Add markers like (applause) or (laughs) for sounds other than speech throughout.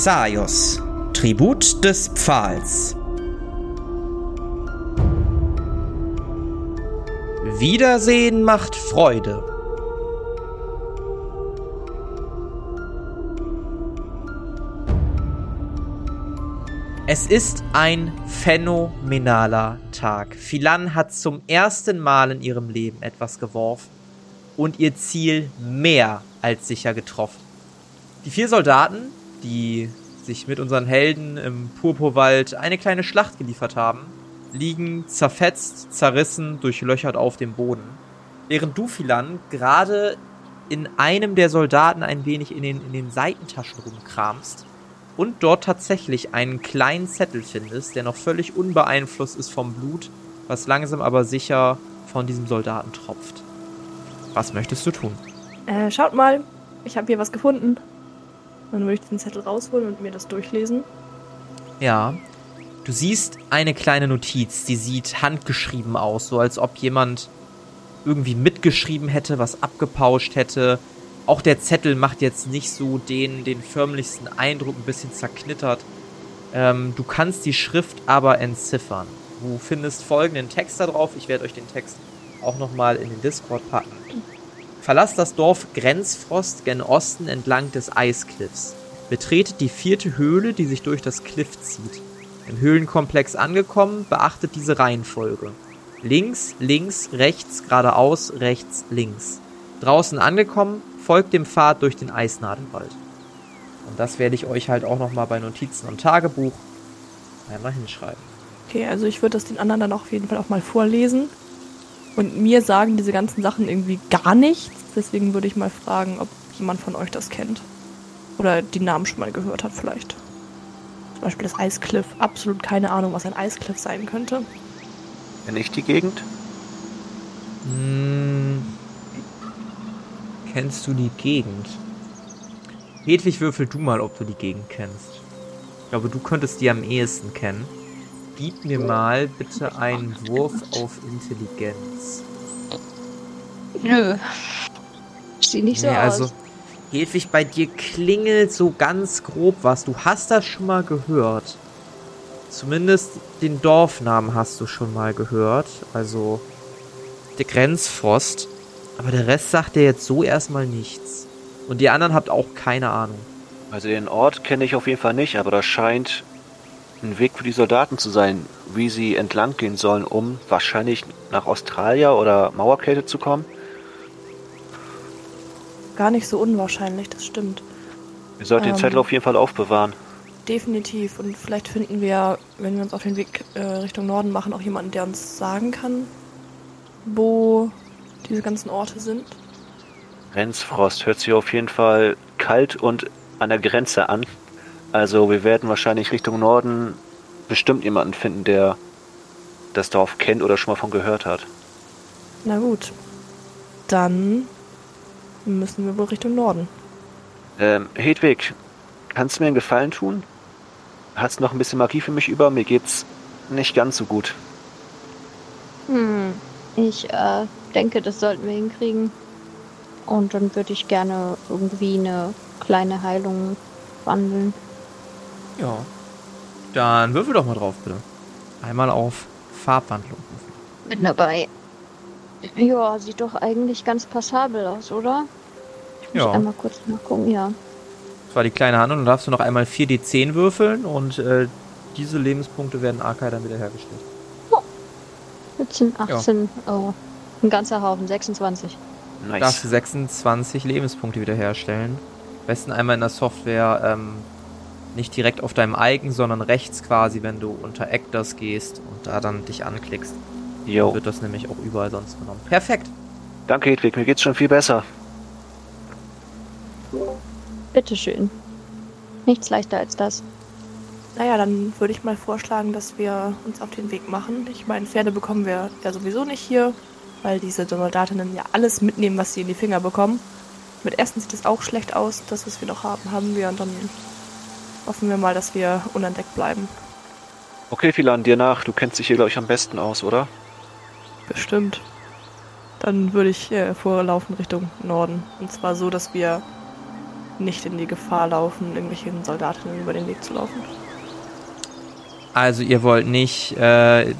Xaios, Tribut des Pfahls. Wiedersehen macht Freude. Es ist ein phänomenaler Tag. Philan hat zum ersten Mal in ihrem Leben etwas geworfen und ihr Ziel mehr als sicher getroffen. Die vier Soldaten, die sich mit unseren Helden im Purpurwald eine kleine Schlacht geliefert haben, liegen zerfetzt, zerrissen, durchlöchert auf dem Boden. Während du, Philan, gerade in einem der Soldaten ein wenig in den, in den Seitentaschen rumkramst und dort tatsächlich einen kleinen Zettel findest, der noch völlig unbeeinflusst ist vom Blut, was langsam aber sicher von diesem Soldaten tropft. Was möchtest du tun? Äh, schaut mal, ich habe hier was gefunden. Dann würde ich den Zettel rausholen und mir das durchlesen. Ja. Du siehst eine kleine Notiz, die sieht handgeschrieben aus, so als ob jemand irgendwie mitgeschrieben hätte, was abgepauscht hätte. Auch der Zettel macht jetzt nicht so den, den förmlichsten Eindruck, ein bisschen zerknittert. Ähm, du kannst die Schrift aber entziffern. Du findest folgenden Text da drauf. Ich werde euch den Text auch nochmal in den Discord packen. Verlasst das Dorf Grenzfrost gen Osten entlang des Eiskliffs. Betretet die vierte Höhle, die sich durch das Kliff zieht. Im Höhlenkomplex angekommen, beachtet diese Reihenfolge. Links, links, rechts, geradeaus, rechts, links. Draußen angekommen, folgt dem Pfad durch den Eisnadelwald. Und das werde ich euch halt auch nochmal bei Notizen und Tagebuch einmal hinschreiben. Okay, also ich würde das den anderen dann auf jeden Fall auch mal vorlesen. Und mir sagen diese ganzen Sachen irgendwie gar nichts. Deswegen würde ich mal fragen, ob jemand von euch das kennt. Oder die Namen schon mal gehört hat vielleicht. Zum Beispiel das Eiskliff. Absolut keine Ahnung, was ein Eiskliff sein könnte. Kenne ich die Gegend? Hm, kennst du die Gegend? Hedwig, würfel du mal, ob du die Gegend kennst. Ich glaube, du könntest die am ehesten kennen. Gib mir mal bitte einen Wurf auf Intelligenz. Nö. Sieht nicht so Nee, aus. also, Hedwig, bei dir klingelt so ganz grob was. Du hast das schon mal gehört. Zumindest den Dorfnamen hast du schon mal gehört. Also, der Grenzfrost. Aber der Rest sagt dir jetzt so erstmal nichts. Und die anderen habt auch keine Ahnung. Also den Ort kenne ich auf jeden Fall nicht, aber das scheint ein Weg für die Soldaten zu sein, wie sie entlang gehen sollen, um wahrscheinlich nach Australia oder Mauerkälte zu kommen. Gar nicht so unwahrscheinlich, das stimmt. Wir sollten den Ähm. Zettel auf jeden Fall aufbewahren. Definitiv. Und vielleicht finden wir, wenn wir uns auf den Weg äh, Richtung Norden machen, auch jemanden, der uns sagen kann, wo diese ganzen Orte sind. Grenzfrost hört sich auf jeden Fall kalt und an der Grenze an. Also wir werden wahrscheinlich Richtung Norden bestimmt jemanden finden, der das Dorf kennt oder schon mal von gehört hat. Na gut. Dann müssen wir wohl Richtung Norden. Ähm, Hedwig, kannst du mir einen Gefallen tun? Hast du noch ein bisschen Magie für mich über? Mir geht's nicht ganz so gut. Hm, ich äh, denke, das sollten wir hinkriegen. Und dann würde ich gerne irgendwie eine kleine Heilung wandeln. Ja. Dann würfel doch mal drauf, bitte. Einmal auf Farbwandlung. Bin dabei. Ja, sieht doch eigentlich ganz passabel aus, oder? Ich muss Ja. einmal kurz nachgucken, ja. Das war die kleine Handlung. Dann darfst du noch einmal 4d10 würfeln und äh, diese Lebenspunkte werden Arkai dann wiederhergestellt. 17, 18, oh. Ein ganzer Haufen, 26. Du darfst Nice. 26 Lebenspunkte wiederherstellen. Am besten einmal in der Software ähm, nicht direkt auf deinem Icon, sondern rechts quasi, wenn du unter Actors gehst und da dann dich anklickst. Jo. Wird das nämlich auch überall sonst genommen. Perfekt. Danke, Hedwig. Mir geht's schon viel besser. Bitteschön. Nichts leichter als das. Naja, dann würde ich mal vorschlagen, dass wir uns auf den Weg machen. Ich meine, Pferde bekommen wir ja sowieso nicht hier, weil diese Soldatinnen ja alles mitnehmen, was sie in die Finger bekommen. Mit Essen sieht es auch schlecht aus. Das, was wir noch haben, haben wir. Und dann hoffen wir mal, dass wir unentdeckt bleiben. Okay, Philan, dir nach. Du kennst dich hier, glaube ich, am besten aus, oder? Bestimmt. Dann würde ich äh, vorlaufen Richtung Norden. Und zwar so, dass wir nicht in die Gefahr laufen, irgendwelchen Soldatinnen über den Weg zu laufen. Also ihr wollt nicht. Äh,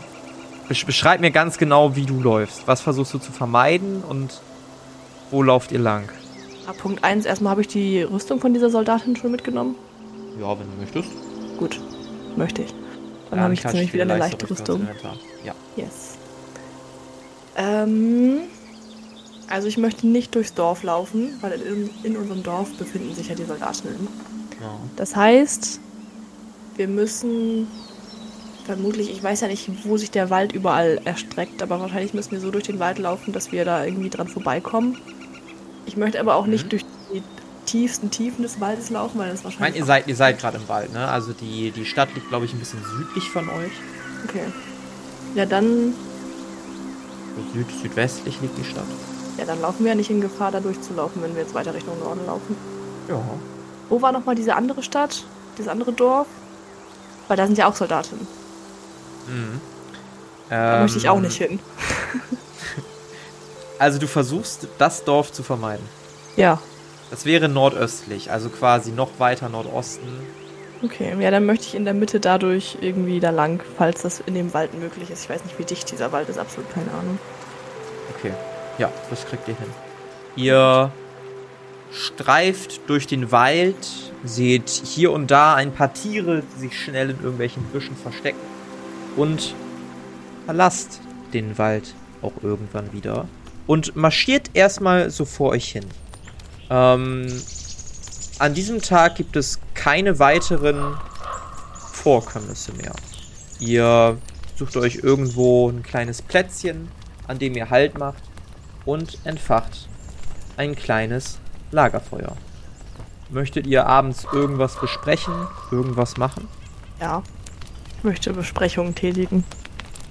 besch beschreib mir ganz genau, wie du läufst. Was versuchst du zu vermeiden und wo lauft ihr lang? Ah, Punkt 1, erstmal habe ich die Rüstung von dieser Soldatin schon mitgenommen. Ja, wenn du möchtest. Gut, möchte ich. Dann habe ich jetzt nämlich wieder eine leichte Rüstung. Ja. Yes. Ähm, also ich möchte nicht durchs Dorf laufen, weil in, in unserem Dorf befinden sich ja die Soldatinnen. ja. Das heißt, wir müssen vermutlich, ich weiß ja nicht, wo sich der Wald überall erstreckt, aber wahrscheinlich müssen wir so durch den Wald laufen, dass wir da irgendwie dran vorbeikommen. Ich möchte aber auch Mhm. nicht durch die tiefsten Tiefen des Waldes laufen, weil das Ich wahrscheinlich. meine, ihr seid, ihr seid gerade im Wald, ne? Also die, die Stadt liegt, glaube ich, ein bisschen südlich von euch. Okay. Ja, dann, süd, südwestlich liegt die Stadt. ja, dann laufen wir ja nicht in Gefahr, da durchzulaufen, wenn wir jetzt weiter Richtung Norden laufen. Ja. Wo war nochmal diese andere Stadt? Dieses andere Dorf? Weil da sind ja auch Soldaten. Mhm. Da möchte ich auch Ähm, nicht hin. (laughs) Also du versuchst, das Dorf zu vermeiden. Ja. Das wäre nordöstlich, also quasi noch weiter Nordosten. Okay, ja, dann möchte ich in der Mitte dadurch irgendwie da lang, falls das in dem Wald möglich ist. Ich weiß nicht, wie dicht dieser Wald ist, absolut keine Ahnung. Okay. Ja, das kriegt ihr hin. Ihr streift durch den Wald, seht hier und da ein paar Tiere, die sich schnell in irgendwelchen Büschen verstecken und verlasst den Wald auch irgendwann wieder und marschiert erstmal so vor euch hin. Ähm, an diesem Tag gibt es keine weiteren Vorkommnisse mehr. Ihr sucht euch irgendwo ein kleines Plätzchen, an dem ihr Halt macht und entfacht ein kleines Lagerfeuer. Möchtet ihr abends irgendwas besprechen, irgendwas machen? Ja. Ich möchte Besprechungen tätigen.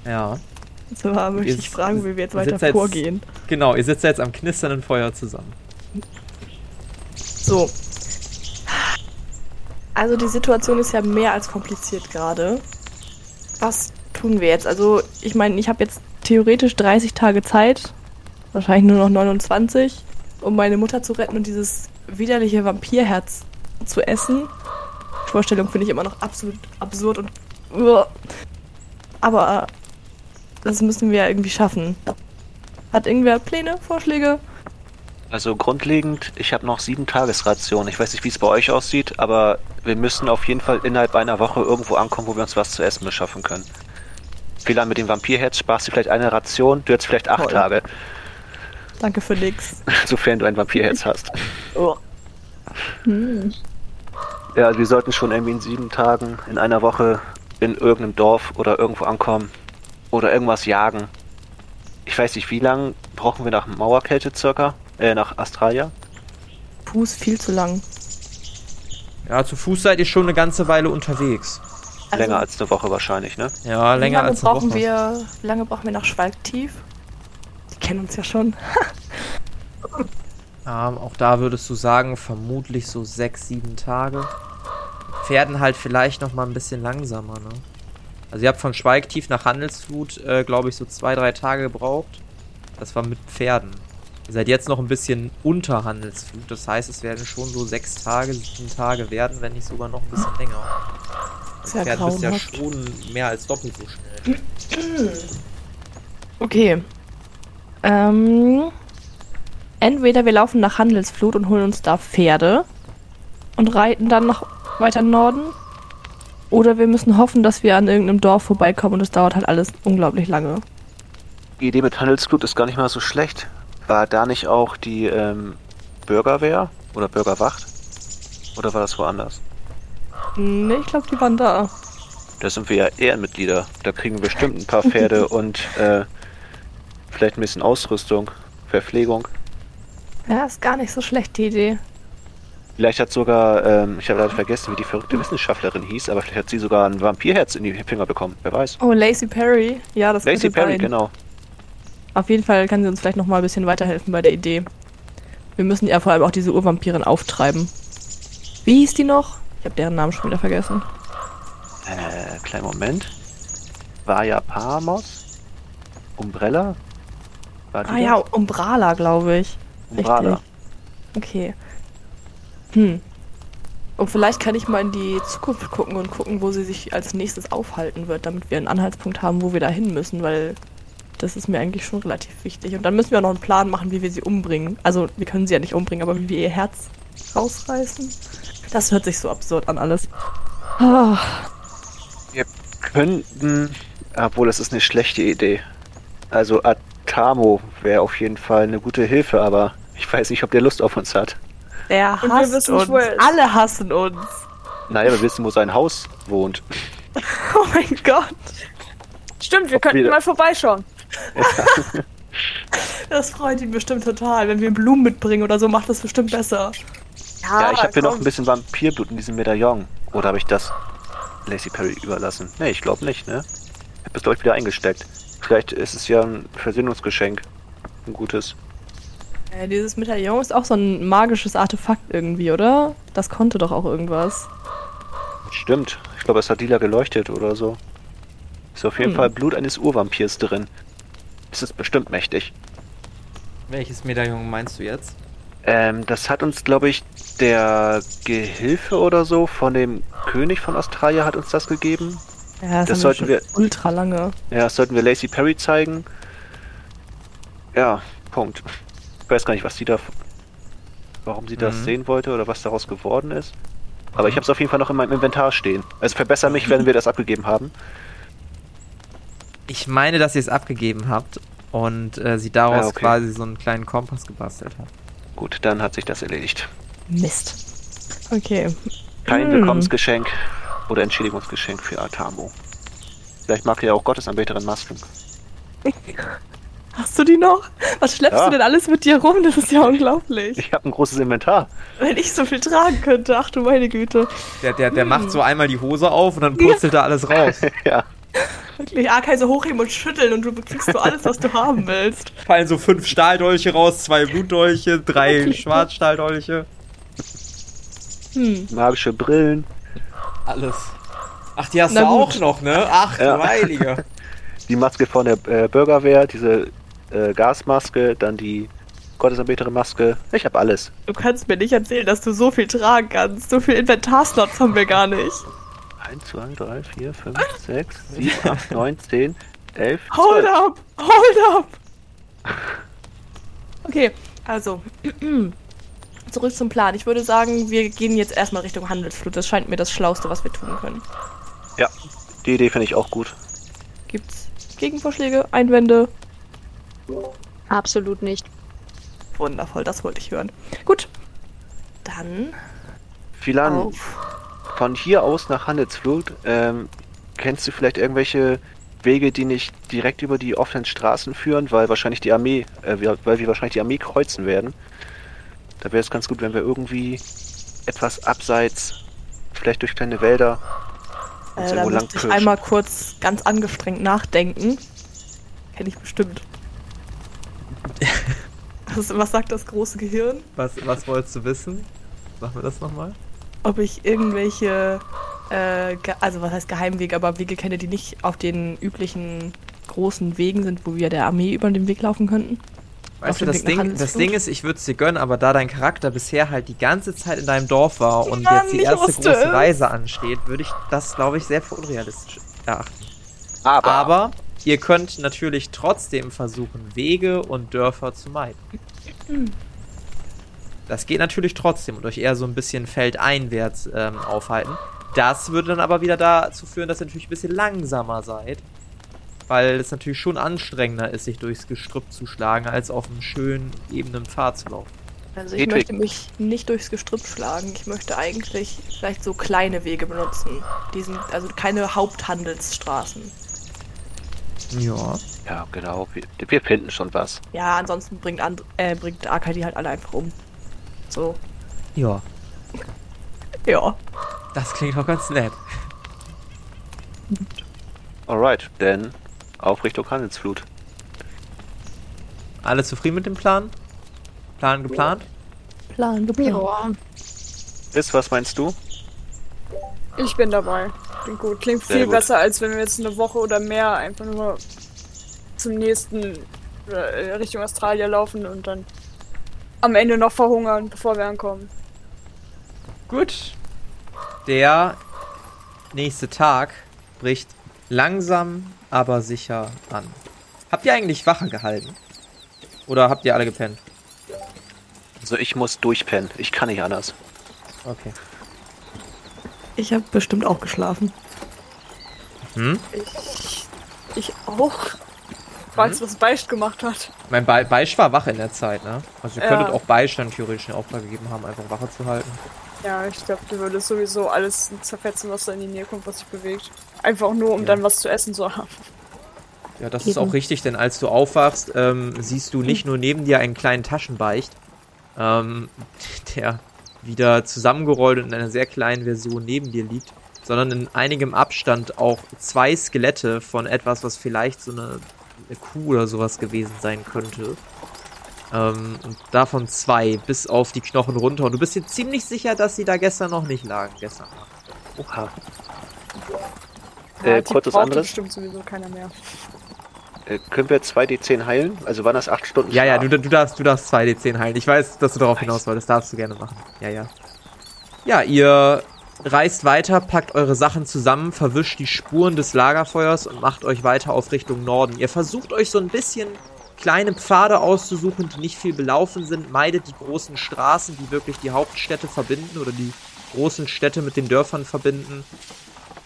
Ja. Und zwar möchte Ihr ich fragen, wie wir jetzt weiter jetzt- vorgehen. Genau, ihr sitzt jetzt am knisternden Feuer zusammen. So. Also die Situation ist ja mehr als kompliziert gerade. Was tun wir jetzt? Also ich meine, ich habe jetzt theoretisch 30 Tage Zeit, wahrscheinlich nur noch 29, um meine Mutter zu retten und dieses widerliche Vampirherz zu essen. Die Vorstellung finde ich immer noch absolut absurd und... Aber äh, das müssen wir ja irgendwie schaffen. Hat irgendwer Pläne, Vorschläge? Also grundlegend, ich habe noch sieben Tagesrationen. Ich weiß nicht, wie es bei euch aussieht, aber wir müssen auf jeden Fall innerhalb einer Woche irgendwo ankommen, wo wir uns was zu essen beschaffen können. Fehler mit dem Vampirherz, sparst du vielleicht eine Ration, du hättest vielleicht acht Toll. Tage, Danke für nix. (laughs) sofern du ein Vampirherz hast. Oh. Hm. Ja, also wir sollten schon irgendwie in sieben Tagen, in einer Woche in irgendeinem Dorf oder irgendwo ankommen oder irgendwas jagen. Ich weiß nicht, wie lange brauchen wir nach Mauerkälte circa? Äh, nach Australia? Fuß viel zu lang. Ja, zu Fuß seid ihr schon eine ganze Weile unterwegs. Also, Länger als eine Woche wahrscheinlich, ne? Ja, länger lange als eine brauchen Woche. wir? Wie lange brauchen wir nach Schwalgtief? Die kennen uns ja schon. (laughs) Ähm, auch da würdest du sagen, vermutlich so sechs, sieben Tage. Pferden halt vielleicht noch mal ein bisschen langsamer, ne? Also ihr habt von Schweigtief nach Handelsflut, äh, glaube ich, so zwei, drei Tage gebraucht. Das war mit Pferden. Ihr seid jetzt noch ein bisschen unter Handelsflut. Das heißt, es werden schon so sechs Tage, sieben Tage werden, wenn nicht sogar noch ein bisschen länger. Ist ja Pferd bist ja schon mehr als doppelt so schnell. Okay. Ähm, entweder wir laufen nach Handelsflut und holen uns da Pferde und reiten dann noch weiter Norden. Oder wir müssen hoffen, dass wir an irgendeinem Dorf vorbeikommen und es dauert halt alles unglaublich lange. Die Idee mit Handelsblut ist gar nicht mal so schlecht. War da nicht auch die ähm, Bürgerwehr oder Bürgerwacht? Oder war das woanders? Nee, ich glaube, die waren da. Da sind wir ja Ehrenmitglieder. Da kriegen wir bestimmt ein paar Pferde (laughs) und äh, vielleicht ein bisschen Ausrüstung, Verpflegung. Ja, ist gar nicht so schlecht, die Idee. Vielleicht hat sogar, ähm, ich habe leider vergessen, wie die verrückte Wissenschaftlerin hieß, aber vielleicht hat sie sogar ein Vampirherz in die Finger bekommen. Wer weiß. Oh, Lacey Perry. Ja, das Lacey könnte Perry, sein. genau. Auf jeden Fall kann sie uns vielleicht noch mal ein bisschen weiterhelfen bei der Idee. Wir müssen ja vor allem auch diese Urvampirin auftreiben. Wie hieß die noch? Ich habe deren Namen schon wieder vergessen. Äh, kleinen Moment. War ja Paramos? Umbrella? Ah das? ja, Umbrala, glaube ich. Umbrella. Richtig. Okay. Hm. Und vielleicht kann ich mal in die Zukunft gucken und gucken, wo sie sich als nächstes aufhalten wird, damit wir einen Anhaltspunkt haben, wo wir da hin müssen, weil das ist mir eigentlich schon relativ wichtig. Und dann müssen wir auch noch einen Plan machen, wie wir sie umbringen. Also, wir können sie ja nicht umbringen, aber wie wir ihr Herz rausreißen. Das hört sich so absurd an alles. Ah, Wir könnten, obwohl das ist eine schlechte Idee. Also Atamo wäre auf jeden Fall eine gute Hilfe, aber ich weiß nicht, ob der Lust auf uns hat. er hasst wissen nicht, uns. wo er ist. Alle hassen uns. Naja, wir wissen, wo sein Haus wohnt. (laughs) Oh mein Gott. Stimmt, wir Ob könnten wir- mal vorbeischauen. (laughs) Das freut ihn bestimmt total. Wenn wir ihm Blumen mitbringen oder so, macht das bestimmt besser. Ja, ich habe hier noch ein bisschen Vampirblut in diesem Medaillon. Oder habe ich das Lacey Perry überlassen? Nee, ich glaube nicht, ne? Ich habe es, glaube ich, wieder eingesteckt. Vielleicht ist es ja ein Versöhnungsgeschenk. Ein gutes. Äh, dieses Medaillon ist auch so ein magisches Artefakt irgendwie, oder? Das konnte doch auch irgendwas. Stimmt. Ich glaube, es hat lila geleuchtet oder so. Ist auf jeden Hm. Fall Blut eines Urvampirs drin. Es ist bestimmt mächtig. Welches Medaillon meinst du jetzt? Ähm, das hat uns, glaube ich, der Gehilfe oder so von dem König von Australien hat uns das gegeben. Ja, Das haben sollten wir- ultra lange. Ja, das sollten wir Lacey Perry zeigen. Ja, Punkt. Ich weiß gar nicht, was sie da, warum sie das Mhm. sehen wollte oder was daraus geworden ist. Aber ich habe es auf jeden Fall noch in meinem Inventar stehen. Also verbessere mich, wenn wir das abgegeben haben. Ich meine, dass ihr es abgegeben habt und äh, sie daraus Ah, okay. quasi so einen kleinen Kompass gebastelt hat. Gut, dann hat sich das erledigt. Mist. Okay. Kein Hm. Willkommensgeschenk oder Entschädigungsgeschenk für Atamo. Vielleicht mag er ja auch Gottesanbeterin Masken. (laughs) Hast du die noch? Was schleppst Ja. du denn alles mit dir rum? Das ist ja (laughs) unglaublich. Ich habe ein großes Inventar. Wenn ich so viel tragen könnte, ach du meine Güte. Der, der, der Hm. macht so einmal die Hose auf und dann purzelt da alles raus. (laughs) ja. Wirklich, Arkai so hochheben und schütteln und du kriegst so alles, was du haben willst. Fallen so fünf Stahldolche raus, zwei Blutdolche, drei Schwarzstahldolche. Hm. Magische Brillen. Alles. Ach, die hast Na du auch gut. noch, ne? Ach, Ja. du Heilige. (laughs) Die Maske von der äh, Bürgerwehr, diese äh, Gasmaske, dann die Gottesanbeterin Maske. Ich habe alles. Du kannst mir nicht erzählen, dass du so viel tragen kannst. So viel Inventarslots haben wir gar nicht. 1, 2, 3, 4, 5, 6, 7, 8, 9, 10, 11, Hold 12. up! Hold up! Okay, also. (clears throat) Zurück zum Plan. Ich würde sagen, wir gehen jetzt erstmal Richtung Handelsflut. Das scheint mir das Schlauste, was wir tun können. Ja, die Idee finde ich auch gut. Gibt's Gegenvorschläge, Einwände? Absolut nicht. Wundervoll, das wollte ich hören. Gut. Dann Philan, auf. Von hier aus nach Handelsflut, ähm, kennst du vielleicht irgendwelche Wege, die nicht direkt über die offenen Straßen führen, weil wahrscheinlich die Armee, äh, wir- weil wir wahrscheinlich die Armee kreuzen werden. Da wäre es ganz gut, wenn wir irgendwie etwas abseits, vielleicht durch kleine Wälder, uns Äh, da irgendwo lang müsste ich einmal kurz ganz angestrengt nachdenken. Kenne ich bestimmt. (laughs) was, was sagt das große Gehirn? Was, was wolltest du wissen? Machen wir das nochmal? Ob ich irgendwelche, äh, also was heißt Geheimwege, aber Wege kenne, die nicht auf den üblichen großen Wegen sind, wo wir der Armee über den Weg laufen könnten. Weißt du, das Ding, das? Ding ist, ich würde es dir gönnen, aber da dein Charakter bisher halt die ganze Zeit in deinem Dorf war und Mann, jetzt die erste wusste große es. Reise ansteht, würde ich das, glaube ich, sehr für unrealistisch erachten. Aber, Aber ihr könnt natürlich trotzdem versuchen, Wege und Dörfer zu meiden. Das geht natürlich trotzdem und euch eher so ein bisschen feldeinwärts ähm, aufhalten. Das würde dann aber wieder dazu führen, dass ihr natürlich ein bisschen langsamer seid. Weil es natürlich schon anstrengender ist, sich durchs Gestrüpp zu schlagen, als auf einem schönen, ebenen Pfad zu laufen. Also ich Hedwig. möchte mich nicht durchs Gestrüpp schlagen. Ich möchte eigentlich vielleicht so kleine Wege benutzen. Die sind, also keine Haupthandelsstraßen. Ja. ja, genau, wir, wir finden schon was. Ja, ansonsten bringt, And äh, bringt Arkai die halt alle einfach um. So. Ja. Ja. Das klingt doch ganz nett. Alright, denn auf Richtung Handelsflut. Alle zufrieden mit dem Plan? Plan geplant? Plan geplant. Ja, Ist, was meinst du? ich bin dabei. Klingt gut. Klingt Sehr viel gut. besser, als wenn wir jetzt eine Woche oder mehr einfach nur zum nächsten äh, Richtung Australien laufen und dann am Ende noch verhungern, bevor wir ankommen. Gut. Der nächste Tag bricht langsam, aber sicher an. Habt ihr eigentlich Wache gehalten? Oder habt ihr alle gepennt? Also ich muss durchpennen. Ich kann nicht anders. Okay. Ich habe bestimmt auch geschlafen. Hm? Ich, ich auch. Falls was Beicht gemacht hat. Mein Be Beisch war wach in der Zeit, ne? Also ihr Ja. könntet auch Beisch dann theoretisch einen Auftrag gegeben haben, einfach Wache zu halten. Ja, ich glaube, du würdest sowieso alles zerfetzen, was da in die Nähe kommt, was sich bewegt. Einfach nur, um Ja. dann was zu essen zu haben. Ja, das ist Eben. auch richtig, denn als du aufwachst, ähm, siehst du nicht nur neben dir einen kleinen Taschenbeicht, ähm, (laughs) der wieder zusammengerollt und in einer sehr kleinen Version neben dir liegt, sondern in einigem Abstand auch zwei Skelette von etwas, was vielleicht so eine, eine Kuh oder sowas gewesen sein könnte. Ähm, und davon zwei bis auf die Knochen runter. Und du bist dir ziemlich sicher, dass sie da gestern noch nicht lagen. Gestern Nacht. Oha. Ja, Äh, die kurz was braucht anderes. bestimmt sowieso keiner mehr. Äh, können wir 2d10 heilen? Also waren das 8 Stunden Ja, ja, Schlaf? du, du darfst, du darfst 2d10 heilen. Ich weiß, dass du darauf Nice. hinaus wolltest. Darfst du gerne machen. Ja, ja. Ja, ihr reist weiter, packt eure Sachen zusammen, verwischt die Spuren des Lagerfeuers und macht euch weiter auf Richtung Norden. Ihr versucht euch so ein bisschen kleine Pfade auszusuchen, die nicht viel belaufen sind. Meidet die großen Straßen, die wirklich die Hauptstädte verbinden oder die großen Städte mit den Dörfern verbinden.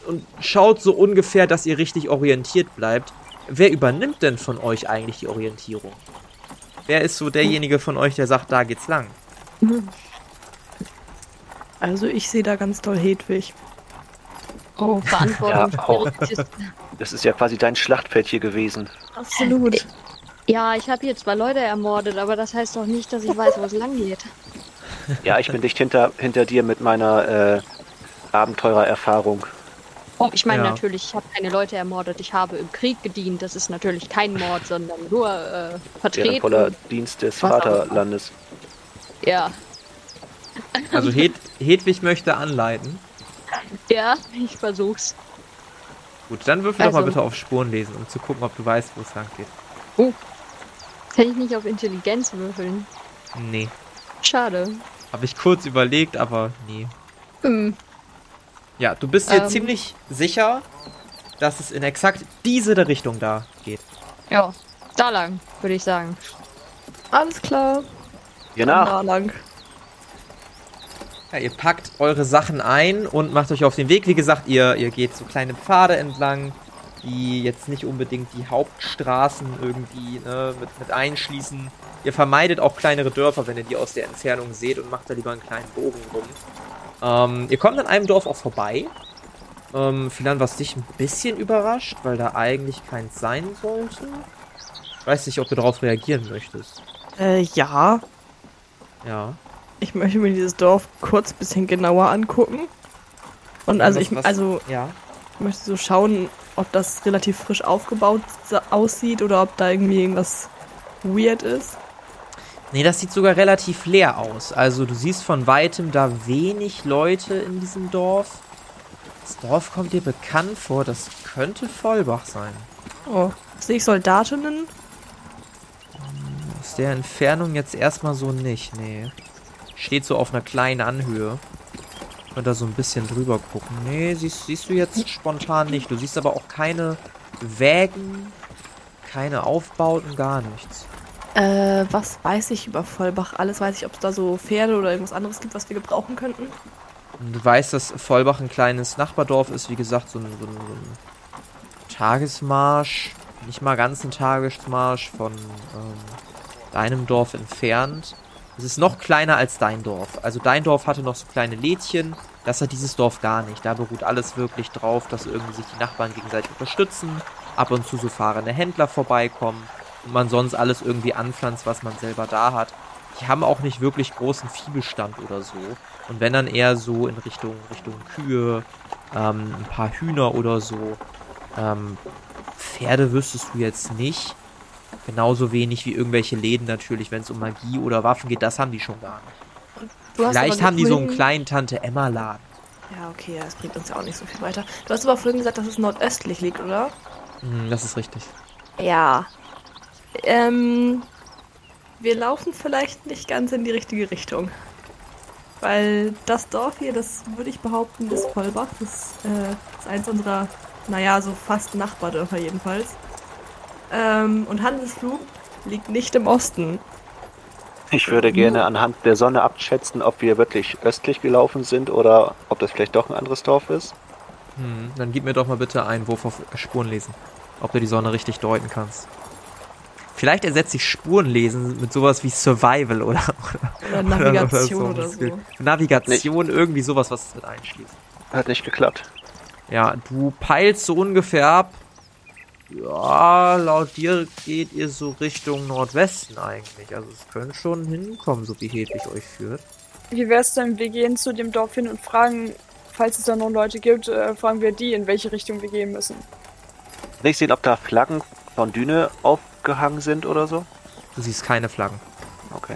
Und schaut so ungefähr, dass ihr richtig orientiert bleibt. Wer übernimmt denn von euch eigentlich die Orientierung? Wer ist so derjenige von euch, der sagt, da geht's lang? Also ich sehe da ganz toll Hedwig. Oh, Verantwortung. Ja, auch. Das ist ja quasi dein Schlachtfeld hier gewesen. Absolut. Ja, ich habe hier zwar Leute ermordet, aber das heißt doch nicht, dass ich weiß, wo es lang geht. Ja, ich bin dicht hinter, hinter dir mit meiner äh, Abenteurererfahrung. Oh, ich meine Ja. natürlich, ich habe keine Leute ermordet, ich habe im Krieg gedient. Das ist natürlich kein Mord, sondern nur äh, Ehrenvoller Vertreten. Dienst des. Vaterlandes. Ja, Also Hed Hedwig möchte anleiten. ja, ich versuch's. Gut, dann würfel doch mal Also- bitte auf Spuren lesen, um zu gucken, ob du weißt, wo es lang geht. Kann ich nicht auf Intelligenz würfeln? Nee. Schade. Habe ich kurz überlegt, aber nee. Hm. Ja, du bist dir Ähm. ziemlich sicher, dass es in exakt diese Richtung da geht. Ja, da lang, würde ich sagen. Alles klar. Nach. da lang. Ja, ihr packt eure Sachen ein und macht euch auf den Weg. Wie gesagt, ihr, ihr geht so kleine Pfade entlang, die jetzt nicht unbedingt die Hauptstraßen irgendwie ne, mit, mit einschließen. Ihr vermeidet auch kleinere Dörfer, wenn ihr die aus der Entfernung seht und macht da lieber einen kleinen Bogen rum. Ähm, ihr kommt an einem Dorf auch vorbei. Ähm, Philan, was dich ein bisschen überrascht, weil da eigentlich keins sein sollte. Ich weiß nicht, ob du darauf reagieren möchtest. Äh, ja. Ja. Ich möchte mir dieses Dorf kurz bisschen genauer angucken. Und also Was- ich also Ja. möchte so schauen, ob das relativ frisch aufgebaut aussieht oder ob da irgendwie irgendwas weird ist. Nee, das sieht sogar relativ leer aus. Also du siehst von weitem da wenig Leute in diesem Dorf. Das Dorf kommt dir bekannt vor, das könnte Vollbach sein. Oh, sehe ich Soldatinnen? Aus der Entfernung jetzt erstmal so nicht, nee. Steht so auf einer kleinen Anhöhe. Und da so ein bisschen drüber gucken. Nee, siehst, siehst du jetzt spontan nicht. Du siehst aber auch keine Wägen, keine Aufbauten, gar nichts. Äh, was weiß ich über Vollbach? Alles weiß ich, ob es da so Pferde oder irgendwas anderes gibt, was wir gebrauchen könnten. Du weißt, dass Vollbach ein kleines Nachbardorf ist, wie gesagt, so ein, so ein, so ein Tagesmarsch, nicht mal ganz ein Tagesmarsch von ähm, deinem Dorf entfernt. Es ist noch kleiner als dein Dorf. Also dein Dorf hatte noch so kleine Lädchen, das hat dieses Dorf gar nicht. Da beruht alles wirklich drauf, dass irgendwie sich die Nachbarn gegenseitig unterstützen, ab und zu so fahrende Händler vorbeikommen und man sonst alles irgendwie anpflanzt, was man selber da hat. Die haben auch nicht wirklich großen Viehbestand oder so. Und wenn dann eher so in Richtung, Richtung Kühe, ähm, ein paar Hühner oder so. Ähm, Pferde wüsstest du jetzt nicht. Genauso wenig wie irgendwelche Läden natürlich, wenn es um Magie oder Waffen geht, das haben die schon gar nicht. Vielleicht haben die so einen kleinen Tante-Emma-Laden. Ja, okay, das bringt uns ja auch nicht so viel weiter. Du hast aber vorhin gesagt, dass es nordöstlich liegt, oder? Hm, das ist richtig. Ja. Ähm, wir laufen vielleicht nicht ganz in die richtige Richtung. Weil das Dorf hier, das würde ich behaupten, ist Vollbach. Das äh, ist eins unserer, naja, so fast Nachbardörfer jedenfalls. Ähm, und Handelsflug liegt nicht im Osten. Ich würde gerne anhand der Sonne abschätzen, ob wir wirklich östlich gelaufen sind oder ob das vielleicht doch ein anderes Dorf ist. Hm, dann gib mir doch mal bitte einen Wurf auf Spurenlesen. Ob du die Sonne richtig deuten kannst. Vielleicht ersetzt sich Spurenlesen mit sowas wie Survival oder, (laughs) Oder Navigation oder so. Navigation, irgendwie sowas, was es mit einschließt. Hat nicht geklappt. Ja, du peilst so ungefähr ab. Ja, laut dir geht ihr so Richtung Nordwesten eigentlich. Also es könnte schon hinkommen, so wie Hedwig euch führt. Wie wär's denn, wir gehen zu dem Dorf hin und fragen, falls es da noch Leute gibt, äh, fragen wir die, in welche Richtung wir gehen müssen. Nicht sehen, ob da Flaggen von Düne aufgehangen sind oder so? Du siehst keine Flaggen. Okay.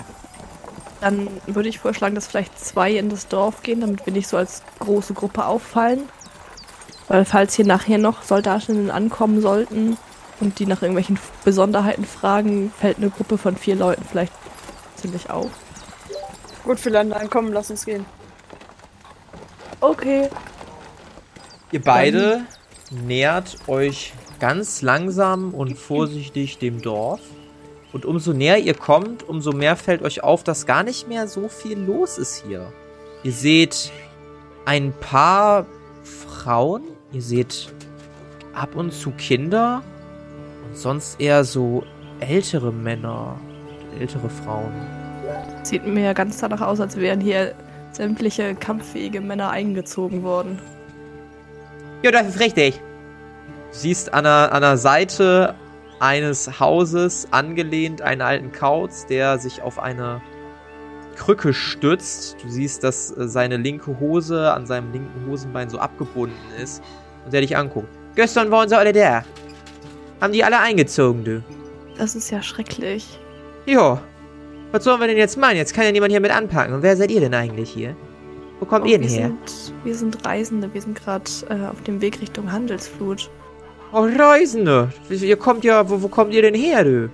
Dann würde ich vorschlagen, dass vielleicht zwei in das Dorf gehen, damit wir nicht so als große Gruppe auffallen. Weil falls hier nachher noch Soldatinnen ankommen sollten und die nach irgendwelchen Besonderheiten fragen, fällt eine Gruppe von vier Leuten vielleicht ziemlich auf. Gut, wir landen ankommen, lass uns gehen. Okay. Ihr beide nähert euch ganz langsam und (laughs) vorsichtig dem Dorf. Und umso näher ihr kommt, umso mehr fällt euch auf, dass gar nicht mehr so viel los ist hier. Ihr seht ein paar Frauen, ihr seht ab und zu Kinder und sonst eher so ältere Männer, ältere Frauen. Sieht mir ganz danach aus, als wären hier sämtliche kampffähige Männer eingezogen worden. Ja, das ist richtig. Du siehst an der, an der Seite eines Hauses angelehnt einen alten Kauz, der sich auf eine Krücke stützt. Du siehst, dass äh, seine linke Hose an seinem linken Hosenbein so abgebunden ist und der dich anguckt. Gestern waren sie alle da. Haben die alle eingezogen, du. Das ist ja schrecklich. Ja. Was sollen wir denn jetzt machen? Jetzt kann ja niemand hier mit anpacken. Und wer seid ihr denn eigentlich hier? Wo kommt Oh, ihr denn wir her? Sind, wir sind Reisende, wir sind gerade äh, auf dem Weg Richtung Handelsflut. Oh, Reisende. Ihr kommt ja, wo, wo kommt ihr denn her, du?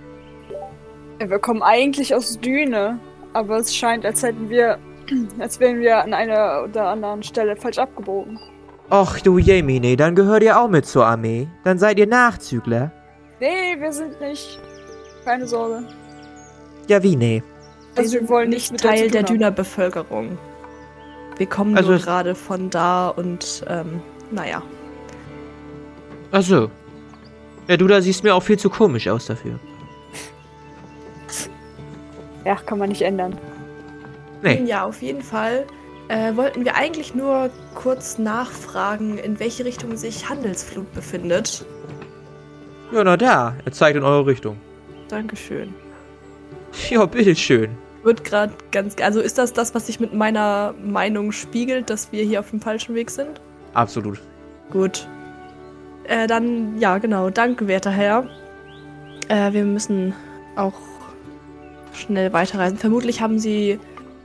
Ja, wir kommen eigentlich aus Düne, aber es scheint, als hätten wir, (clears throat) als wären wir an einer oder anderen Stelle falsch abgebogen. Och du Jemine, dann gehört ihr auch mit zur Armee. Dann seid ihr Nachzügler. Nee, wir sind nicht. Keine Sorge. Ja, wie nee? Also wir wollen nichts nicht mit Teil der tun haben. Düner Bevölkerung. Wir kommen Also gerade von da und ähm, naja. Ach so. Ja, du da siehst mir auch viel zu komisch aus dafür. Ja, kann man nicht ändern. Nee. Ja, auf jeden Fall äh, wollten wir eigentlich nur kurz nachfragen, in welche Richtung sich Handelsflut befindet. Ja, na da. Er zeigt in eure Richtung. Dankeschön. Ja, bitteschön. Wird gerade ganz. Also ist das das, was sich mit meiner Meinung spiegelt, dass wir hier auf dem falschen Weg sind? Absolut. Gut. Äh, dann, ja, genau. Danke, werter Herr. Äh, wir müssen auch schnell weiterreisen. Vermutlich haben Sie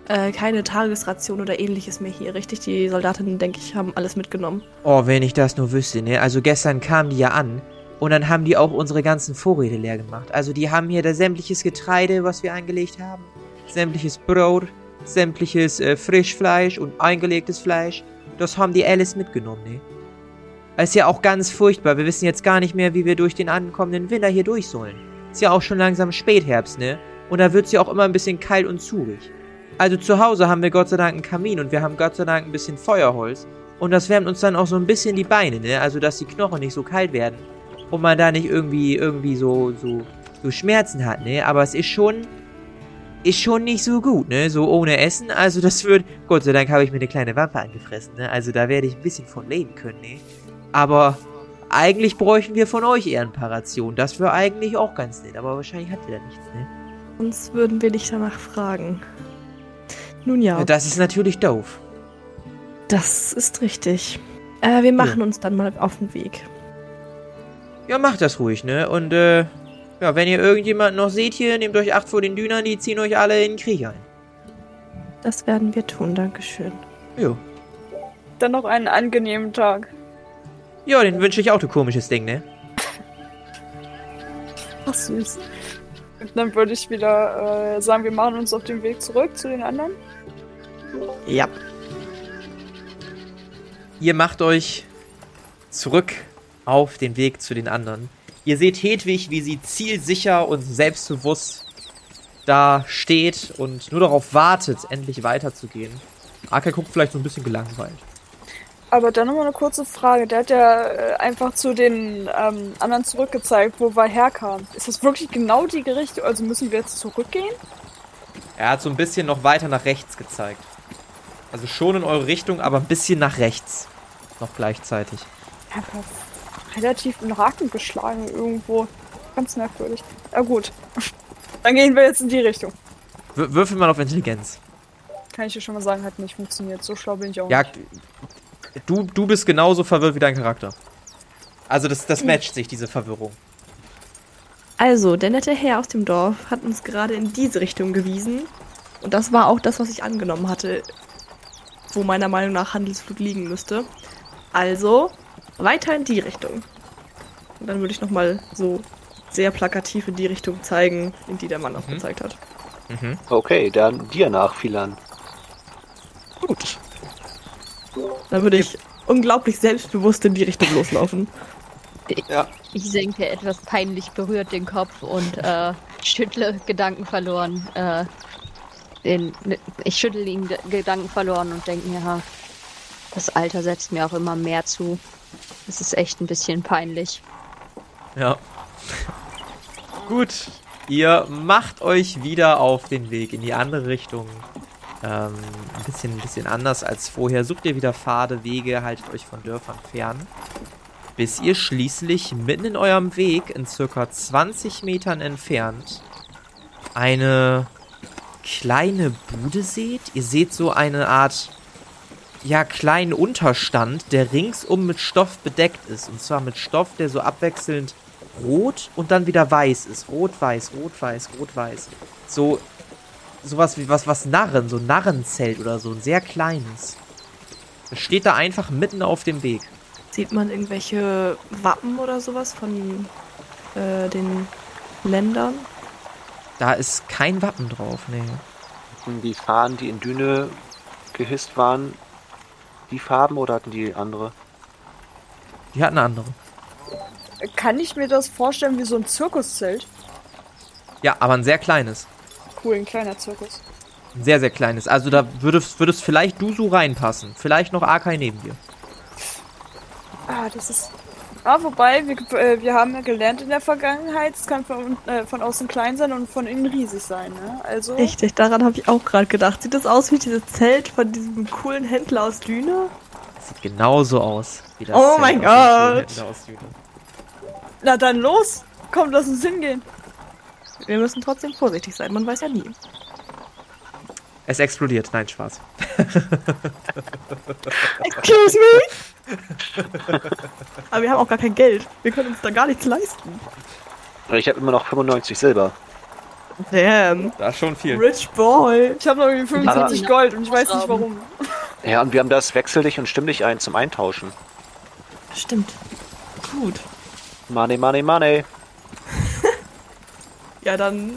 äh, keine Tagesration oder ähnliches mehr hier, richtig? Die Soldatinnen, denke ich, haben alles mitgenommen. Oh, wenn ich das nur wüsste, ne? Also gestern kamen die ja an und dann haben die auch unsere ganzen Vorräte leer gemacht. Also die haben hier da sämtliches Getreide, was wir eingelegt haben, sämtliches Brot, sämtliches äh, Frischfleisch und eingelegtes Fleisch. Das haben die alles mitgenommen, ne? Ist ja auch ganz furchtbar. Wir wissen jetzt gar nicht mehr, wie wir durch den ankommenden Winter hier durch sollen. Ist ja auch schon langsam Spätherbst, ne? Und da wird's ja auch immer ein bisschen kalt und zurig. Also zu Hause haben wir Gott sei Dank einen Kamin und wir haben Gott sei Dank ein bisschen Feuerholz. Und das wärmt uns dann auch so ein bisschen die Beine, ne? Also, dass die Knochen nicht so kalt werden. Und man da nicht irgendwie, irgendwie so, so, so Schmerzen hat, ne? Aber es ist schon, ist schon nicht so gut, ne? So ohne Essen. Also, das wird, Gott sei Dank habe ich mir eine kleine Wampe angefressen, ne? Also, da werde ich ein bisschen von leben können, ne? Aber eigentlich bräuchten wir von euch eher ein paar Rationen. Das wäre eigentlich auch ganz nett. Aber wahrscheinlich habt ihr da nichts, ne? Sonst würden wir nicht danach fragen. Nun ja, Das ist natürlich doof. das ist richtig. Äh, wir machen uns dann mal auf den Weg. Ja, macht das ruhig, ne? Und, äh, ja, wenn ihr irgendjemanden noch seht hier, nehmt euch Acht vor den Dünern, die ziehen euch alle in den Krieg ein. Das werden wir tun, Dankeschön. Jo. Dann noch einen angenehmen Tag. Ja, den wünsche ich auch, du komisches Ding, ne? Ach süß. Und dann würde ich wieder äh, sagen, wir machen uns auf den Weg zurück zu den anderen. Ja. Ihr macht euch zurück auf den Weg zu den anderen. Ihr seht Hedwig, wie sie zielsicher und selbstbewusst da steht und nur darauf wartet, endlich weiterzugehen. Arke guckt vielleicht so ein bisschen gelangweilt. Aber dann nochmal eine kurze Frage. Der hat ja äh, einfach zu den ähm, anderen zurückgezeigt, wo wir herkamen. Ist das wirklich genau die Richtung? Also müssen wir jetzt zurückgehen? Er hat so ein bisschen noch weiter nach rechts gezeigt. Also schon in eure Richtung, aber ein bisschen nach rechts. Noch gleichzeitig. Ja, relativ in Raken geschlagen irgendwo. Ganz merkwürdig. Ja gut. (laughs) Dann gehen wir jetzt in die Richtung. W würfel mal auf Intelligenz. Kann ich dir schon mal sagen, hat nicht funktioniert. So schlau bin ich auch Ja, nicht. du, du bist genauso verwirrt wie dein Charakter. Also das, das matcht sich, diese Verwirrung. Also, der nette Herr aus dem Dorf hat uns gerade in diese Richtung gewiesen. Und das war auch das, was ich angenommen hatte, wo meiner Meinung nach Handelsflut liegen müsste. Also, weiter in die Richtung. Und dann würde ich nochmal so sehr plakativ in die Richtung zeigen, in die der Mann auch Mhm. gezeigt hat. Mhm. Okay, dann dir nach, Philan. Gut. Dann würde ich unglaublich selbstbewusst in die Richtung loslaufen. Ja. Ich senke etwas peinlich berührt den Kopf und äh, schüttle Gedanken verloren. Äh, den, ich schüttle ihn Ge- Gedanken verloren und denke mir, ja, das Alter setzt mir auch immer mehr zu. Es ist echt ein bisschen peinlich. Ja. Gut. Ihr macht euch wieder auf den Weg in die andere Richtung. Ähm, ein bisschen, ein bisschen anders als vorher. Sucht ihr wieder Pfade, Wege, haltet euch von Dörfern fern. Bis ihr schließlich mitten in eurem Weg, in circa 20 Metern entfernt, eine kleine Bude seht. Ihr seht so eine Art, ja, kleinen Unterstand, der ringsum mit Stoff bedeckt ist. Und zwar mit Stoff, der so abwechselnd rot und dann wieder weiß ist. Rot, weiß, rot, weiß, rot, weiß. So, sowas wie was, was Narren, so Narrenzelt oder so, ein sehr kleines. Das steht da einfach mitten auf dem Weg. Sieht man irgendwelche Wappen oder sowas von äh, den Ländern? Da ist kein Wappen drauf, nee. Hatten die Fahnen, die in Düne gehisst waren, die Farben oder hatten die andere? Die hatten andere. Kann ich mir das vorstellen wie so ein Zirkuszelt? Ja, aber ein sehr kleines. Cool, ein kleiner Zirkus. Ein sehr, sehr kleines. Also da würdest, würdest vielleicht du so reinpassen. Vielleicht noch Arkai neben dir. Ah, das ist. Ah, wobei, wir, äh, wir haben ja gelernt in der Vergangenheit, es kann von, äh, von außen klein sein und von innen riesig sein, ne? Also. Richtig, daran habe ich auch gerade gedacht. Sieht das aus wie dieses Zelt von diesem coolen Händler aus Düne? Das sieht genauso aus wie das Oh Zelt mein Gott. Schulhändler aus Düne. Na dann los! Komm, lass uns hingehen. Wir müssen trotzdem vorsichtig sein, man weiß ja nie. Es explodiert. Nein, Spaß. Excuse me? (laughs) (laughs) Aber wir haben auch gar kein Geld. Wir können uns da gar nichts leisten. Ich habe immer noch 95 Silber. Damn. Das ist schon viel. Rich Boy. Ich habe noch irgendwie 25 Aber- Gold und ich weiß nicht warum. Ja, und wir haben das Wechsel dich und stimm dich ein zum Eintauschen. Stimmt. Gut. Money, money, money. (laughs) Ja, dann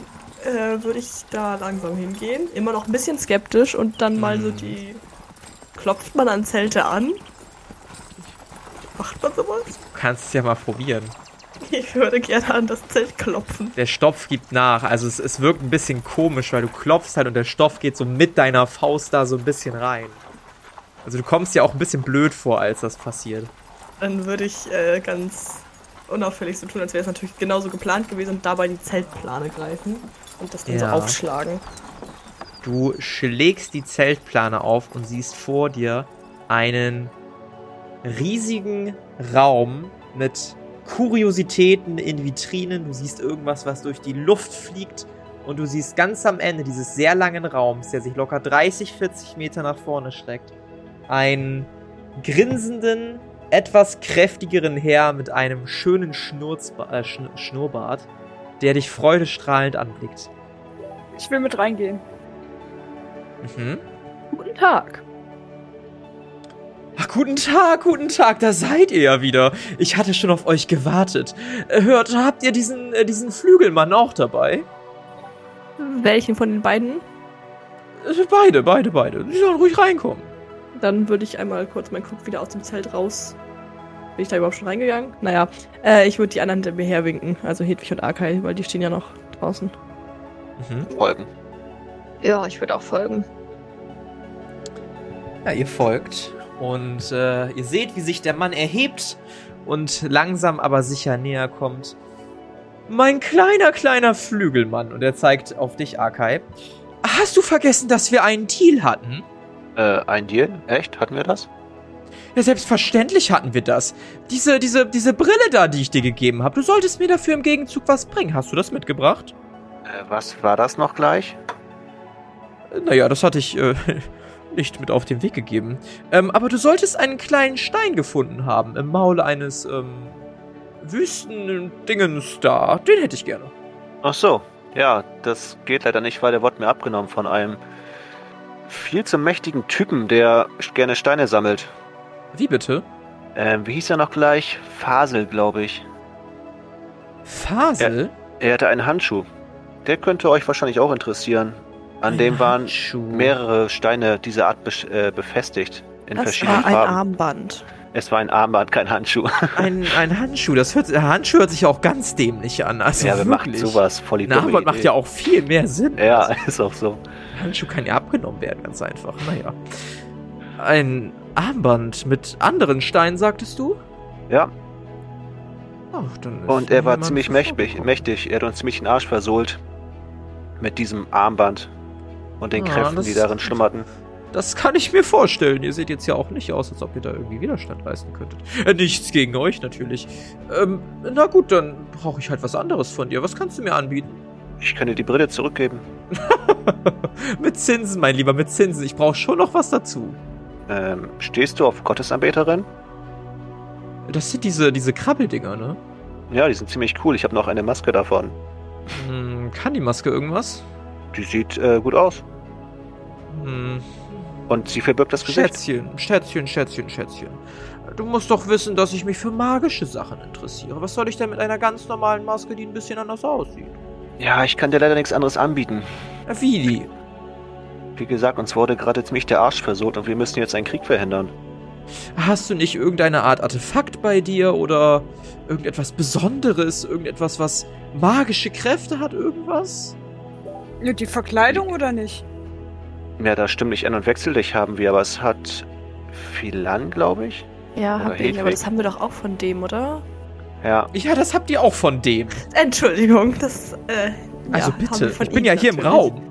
äh, würde ich da langsam hingehen. Immer noch ein bisschen skeptisch und dann mal so die. Klopft man an Zelte an? Macht man sowas? Du kannst es ja mal probieren. Ich würde gerne an das Zelt klopfen. Der Stoff gibt nach. Also es, es wirkt ein bisschen komisch, weil du klopfst halt und der Stoff geht so mit deiner Faust da so ein bisschen rein. Also du kommst dir auch ein bisschen blöd vor, als das passiert. Dann würde ich äh, ganz unauffällig so tun, als wäre es natürlich genauso geplant gewesen und dabei die Zeltplane greifen und das dann Ja. so aufschlagen. Du schlägst die Zeltplane auf und siehst vor dir einen riesigen Raum mit Kuriositäten in Vitrinen. Du siehst irgendwas, was durch die Luft fliegt. Und du siehst ganz am Ende dieses sehr langen Raums, der sich locker 30, 40 Meter nach vorne streckt, einen grinsenden, etwas kräftigeren Herr mit einem schönen Schnurzba äh, Schn Schnurrbart, der dich freudestrahlend anblickt. Ich will mit reingehen. Mhm. Guten Tag. Ach, guten Tag, guten Tag, da seid ihr ja wieder. Ich hatte schon auf euch gewartet. Äh, Hört, habt ihr diesen, äh, diesen Flügelmann auch dabei? Welchen von den beiden? Äh, Beide, beide, beide. Die sollen ruhig reinkommen. Dann würde ich einmal kurz meinen Kopf wieder aus dem Zelt raus. Bin ich da überhaupt schon reingegangen? Naja, äh, ich würde die anderen hinter mir herwinken. Also Hedwig und Arkai, weil die stehen ja noch draußen. Mhm. Folgen. Ja, ich würde auch folgen. Ja, ihr folgt und äh, ihr seht, wie sich der Mann erhebt und langsam aber sicher näher kommt. Mein kleiner, kleiner Flügelmann. Und er zeigt auf dich, Arkai. Hast du vergessen, dass wir einen Deal hatten? Äh, ein Deal? Echt? Hatten wir das? Ja, selbstverständlich hatten wir das. Diese, diese, diese Brille da, die ich dir gegeben habe. Du solltest mir dafür im Gegenzug was bringen. Hast du das mitgebracht? Äh, was war das noch gleich? Naja, das hatte ich äh, nicht mit auf den Weg gegeben. Ähm, aber du solltest einen kleinen Stein gefunden haben im Maul eines ähm, Wüstendingens da. Den hätte ich gerne. Ach so. Ja, das geht leider nicht, weil der wurde mir abgenommen von einem viel zu mächtigen Typen, der gerne Steine sammelt. Wie bitte? Ähm, wie hieß er noch gleich? Fasel, glaube ich. Fasel? Er hatte einen Handschuh. Der könnte euch wahrscheinlich auch interessieren. An Ein dem waren Handschuh. mehrere Steine dieser Art besch- äh, befestigt. In Das verschiedenen war ein Farben. Armband. Es war ein Armband, kein Handschuh. Ein, ein (laughs) Handschuh. Das hört, der Handschuh hört sich auch ganz dämlich an. Also ja, macht wirklich. sowas? Voll die Ein Armband macht ja auch viel mehr Sinn. Ja, Also, (laughs) ist auch so. ein Handschuh kann ja abgenommen werden, ganz einfach. Naja. Ein Armband mit anderen Steinen, sagtest du? Ja, Ach, dann ist und er war ziemlich mächtig, mächtig. Er hat uns ziemlich den Arsch versohlt. Mit diesem Armband. Und den Ah, Kräften, die darin schlummerten. Das kann ich mir vorstellen. Ihr seht jetzt ja auch nicht aus, als ob ihr da irgendwie Widerstand leisten könntet. Äh, nichts gegen euch natürlich. Ähm, na gut, dann brauche ich halt was anderes von dir. Was kannst du mir anbieten? Ich kann dir die Brille zurückgeben. (laughs) mit Zinsen, mein Lieber, mit Zinsen. Ich brauche schon noch was dazu. Ähm, stehst du auf Gottesanbeterin? Das sind diese, diese Krabbeldinger, ne? Ja, die sind ziemlich cool. Ich habe noch eine Maske davon. Hm, kann die Maske irgendwas? Die sieht äh, gut aus. Hm, Und sie verbirgt das Gesicht. Schätzchen, Schätzchen, Schätzchen, Schätzchen. Du musst doch wissen, dass ich mich für magische Sachen interessiere. Was soll ich denn mit einer ganz normalen Maske, die ein bisschen anders aussieht? Ja, ich kann dir leider nichts anderes anbieten. Wie die? Wie gesagt, uns wurde gerade ziemlich der Arsch versohlt und wir müssen jetzt einen Krieg verhindern. Hast du nicht irgendeine Art Artefakt bei dir oder irgendetwas Besonderes, irgendetwas, was magische Kräfte hat, irgendwas? Ja, Die Verkleidung oder nicht? Ja, das stimmt nicht an und wechseldig haben wir, aber es hat Philan, glaube ich. Ja, hab ich, aber das haben wir doch auch von dem, oder? Ja, Ja, das habt ihr auch von dem. (laughs) Entschuldigung, das. Äh, Also ja, bitte, ich bin ja hier im natürlich. Raum.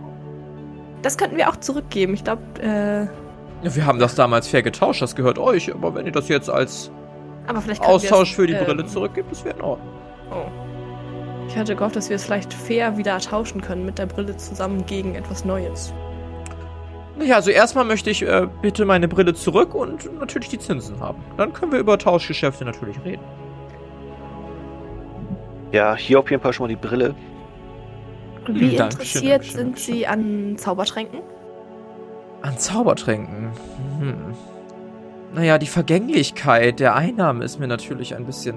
Das könnten wir auch zurückgeben. Ich glaube, äh, Ja, wir haben das damals fair getauscht, das gehört euch. Aber wenn ihr das jetzt als aber vielleicht Austausch wir für die es, Brille ähm, zurückgibt, das wäre in Ordnung. Oh. Ich hatte gehofft, dass wir es vielleicht fair wieder tauschen können mit der Brille zusammen gegen etwas Neues. Naja, also erstmal möchte ich äh, bitte meine Brille zurück und natürlich die Zinsen haben. Dann können wir über Tauschgeschäfte natürlich reden. ja, hier auf jeden Fall schon mal die Brille. Wie Dankeschön, interessiert Dankeschön, sind Dankeschön. Sie an Zaubertränken? An Zaubertränken. Hm. Naja, die Vergänglichkeit der Einnahmen ist mir natürlich ein bisschen,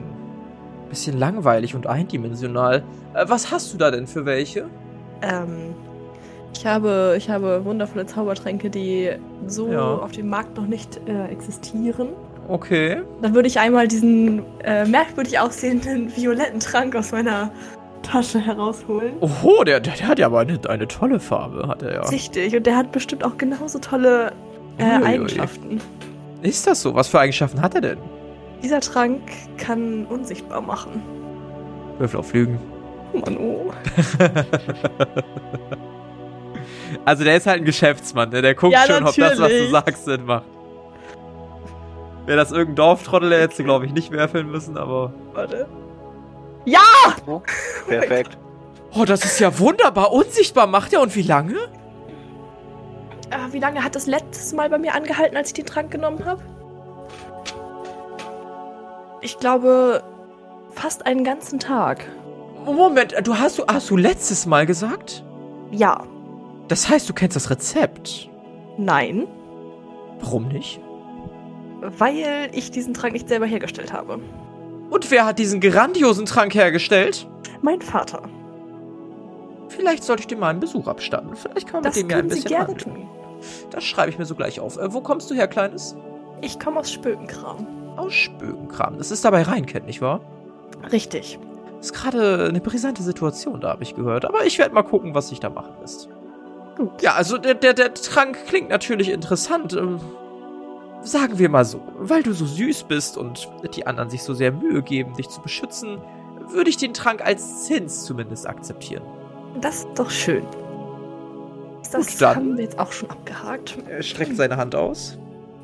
bisschen langweilig und eindimensional. Äh, was hast du da denn für welche? Ähm, ich habe, ich habe wundervolle Zaubertränke, die so Ja. auf dem Markt noch nicht äh, existieren. Okay. Dann würde ich einmal diesen äh, merkwürdig aussehenden (laughs) violetten Trank aus meiner Tasche herausholen. Oho, der, der, der hat ja aber eine, eine tolle Farbe, hat er ja. Richtig, und der hat bestimmt auch genauso tolle äh. Eigenschaften. Ist das so? Was für Eigenschaften hat er denn? Dieser Trank kann unsichtbar machen. Würfel auf Lügen. Mann, oh. (laughs) Also der ist halt ein Geschäftsmann, ne? der guckt Ja, schon, ob das, was du natürlich. sagst, Sinn macht. Wäre das irgendein Dorftrottel, der hätte glaube ich nicht würfeln müssen, aber... Warte. Oh, (laughs) perfekt. Oh, das ist ja wunderbar. Unsichtbar macht er und wie lange? Äh, wie lange hat das letztes Mal bei mir angehalten, als ich den Trank genommen habe? Ich glaube, fast einen ganzen Tag. Moment, du hast du hast du letztes Mal gesagt? Ja. Das heißt, du kennst das Rezept. Nein. Warum nicht? Weil ich diesen Trank nicht selber hergestellt habe. Und wer hat diesen grandiosen Trank hergestellt? Mein Vater. Vielleicht sollte ich dir mal einen Besuch abstatten. Vielleicht kann man Das mit dem ja ein können Sie bisschen gerne handeln. tun. Das schreibe ich mir so gleich auf. Äh, wo kommst du her, Kleines? Ich komme aus Spökenkram. Aus Spökenkram. Das ist dabei Rheinkennt, nicht wahr? Richtig. Ist gerade eine brisante Situation, da habe ich gehört. Aber ich werde mal gucken, was sich da machen lässt. Gut. Ja, also der, der, der Trank klingt natürlich interessant. Ähm, sagen wir mal so, weil du so süß bist und die anderen sich so sehr Mühe geben, dich zu beschützen, würde ich den Trank als Zins zumindest akzeptieren. Das ist doch schön. Das Gut, dann. haben wir jetzt auch schon abgehakt. Er streckt seine Hand aus.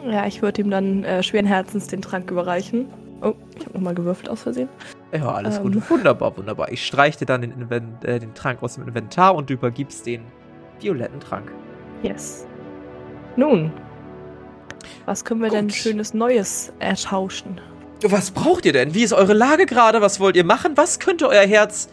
Ja, ich würde ihm dann äh, schweren Herzens den Trank überreichen. Oh, ich habe nochmal gewürfelt aus Versehen. Ja, alles Ähm. gut. Wunderbar, wunderbar. Ich streiche dir dann den, Inven äh, den Trank aus dem Inventar und du übergibst den violetten Trank. Yes. Nun, was können wir denn Gut. schönes Neues ertauschen? Was braucht ihr denn? Wie ist eure Lage gerade? Was wollt ihr machen? Was könnte euer Herz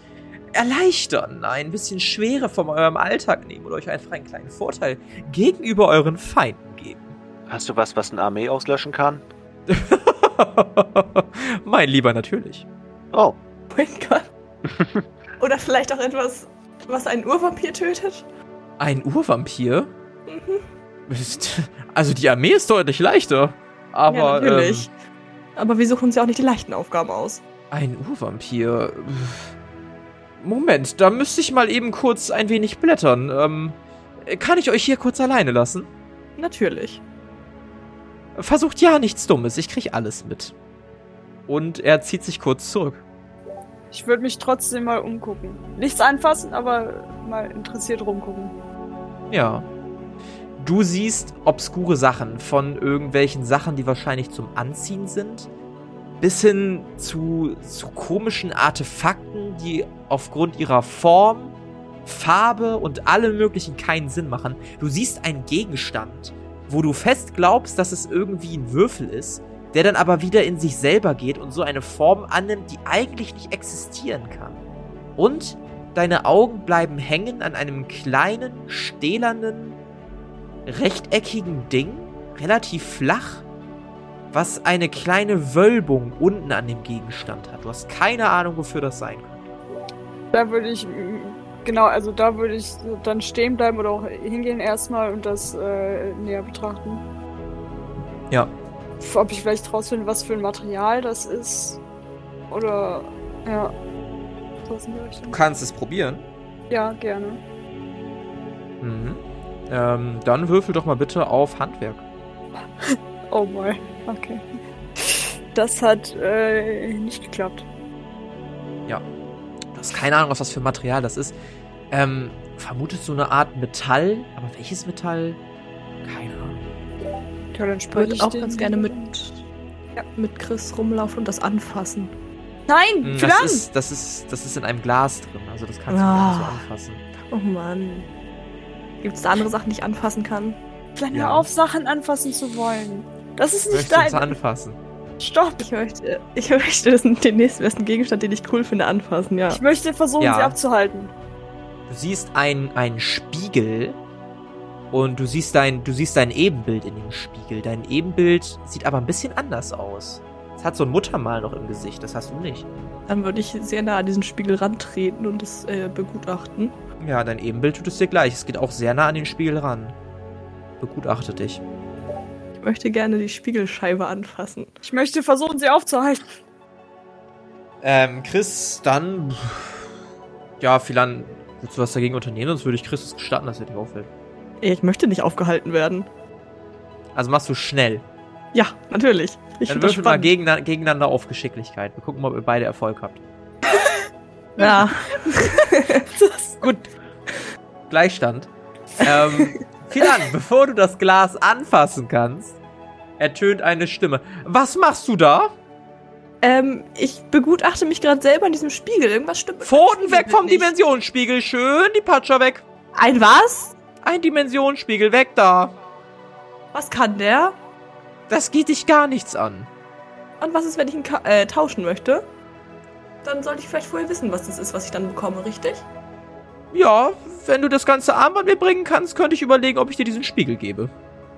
erleichtern? Ein bisschen Schwere von eurem Alltag nehmen oder euch einfach einen kleinen Vorteil gegenüber euren Feinden geben? Hast du was, was eine Armee auslöschen kann? (laughs) mein Lieber, natürlich. Oh, mein Gott. (laughs) Oder vielleicht auch etwas, was einen Urvampir tötet? Ein Urvampir? Mhm. (laughs) Also die Armee ist deutlich leichter. Aber ja, natürlich. Ähm, Aber wir suchen uns ja auch nicht die leichten Aufgaben aus. ein Urvampir. Moment, da müsste ich mal eben kurz ein wenig blättern. Ähm, kann ich euch hier kurz alleine lassen? Natürlich. Versucht ja nichts Dummes, ich krieg alles mit. Und er zieht sich kurz zurück. Ich würde mich trotzdem mal umgucken. Nichts anfassen, aber mal interessiert rumgucken. Ja. Du siehst obskure Sachen von irgendwelchen Sachen, die wahrscheinlich zum Anziehen sind, bis hin zu, zu komischen Artefakten, die aufgrund ihrer Form, Farbe und allem möglichen keinen Sinn machen. Du siehst einen Gegenstand, wo du fest glaubst, dass es irgendwie ein Würfel ist, der dann aber wieder in sich selber geht und so eine Form annimmt, die eigentlich nicht existieren kann. Und deine Augen bleiben hängen an einem kleinen, stählernen, rechteckigen Ding, relativ flach, was eine kleine Wölbung unten an dem Gegenstand hat. Du hast keine Ahnung, wofür das sein könnte. Da würde ich, genau, also da würde ich dann stehen bleiben oder auch hingehen erstmal und das äh, näher betrachten. Ja. Ob ich vielleicht rausfinde, was für ein Material das ist. Oder, ja. Du kannst es probieren. Ja, gerne. Mhm. Ähm, dann würfel doch mal bitte auf Handwerk. (laughs) Oh boy. Okay. Das hat äh, nicht geklappt. Du hast keine Ahnung, was das für Material das ist. Ähm, vermutest so eine Art Metall, aber welches Metall? Keine Ahnung. Ja, dann Ich würde auch ganz gerne mit, mit Chris rumlaufen und das anfassen. Nein, Hm, Plan! Das ist, das ist, das ist in einem Glas drin, also das kannst du Ah. gar nicht so anfassen. Oh Mann. Gibt es da andere Sachen, die ich anfassen kann? Plan, Ja. auf, Sachen anfassen zu wollen. Das ist nicht Möchtest du uns dein. anfassen? Stopp! Ich möchte, ich möchte das, den nächstbesten Gegenstand, den ich cool finde, anfassen, ja. Ich möchte versuchen, Ja. sie abzuhalten. Du siehst ein, einen Spiegel und du siehst dein, du siehst dein Ebenbild in dem Spiegel. Dein Ebenbild sieht aber ein bisschen anders aus. Es hat so ein Muttermal noch im Gesicht, das hast du nicht. Dann würde ich sehr nah an diesen Spiegel rantreten und es äh, begutachten. Ja, dein Ebenbild tut es dir gleich. Es geht auch sehr nah an den Spiegel ran. Begutachte dich. Ich möchte gerne die Spiegelscheibe anfassen. Ich möchte versuchen, sie aufzuhalten. Ähm, Chris, dann. Ja, Philan, willst du was dagegen unternehmen? Sonst würde ich Chris es gestatten, dass er dich auffällt. Ich möchte nicht aufgehalten werden. Also machst du schnell. Ja, natürlich. Ich Dann würfel mal gegeneinander auf Geschicklichkeit. Wir gucken mal, ob ihr beide Erfolg habt. (laughs) Ja. (laughs) Gut. Gleichstand. Ähm, (laughs) Philan, bevor du das Glas anfassen kannst, ertönt eine Stimme. Was machst du da? ähm, ich begutachte mich gerade selber in diesem Spiegel. Irgendwas stimmt. Pfoten weg vom nicht. Dimensionsspiegel. Schön die Patscher weg. Ein was? Ein Dimensionsspiegel weg da. Was kann der? Das geht dich gar nichts an. Und was ist, wenn ich ihn äh, tauschen möchte? Dann sollte ich vielleicht vorher wissen, was das ist, was ich dann bekomme, richtig? Ja, wenn du das ganze Armband mir bringen kannst, könnte ich überlegen, ob ich dir diesen Spiegel gebe.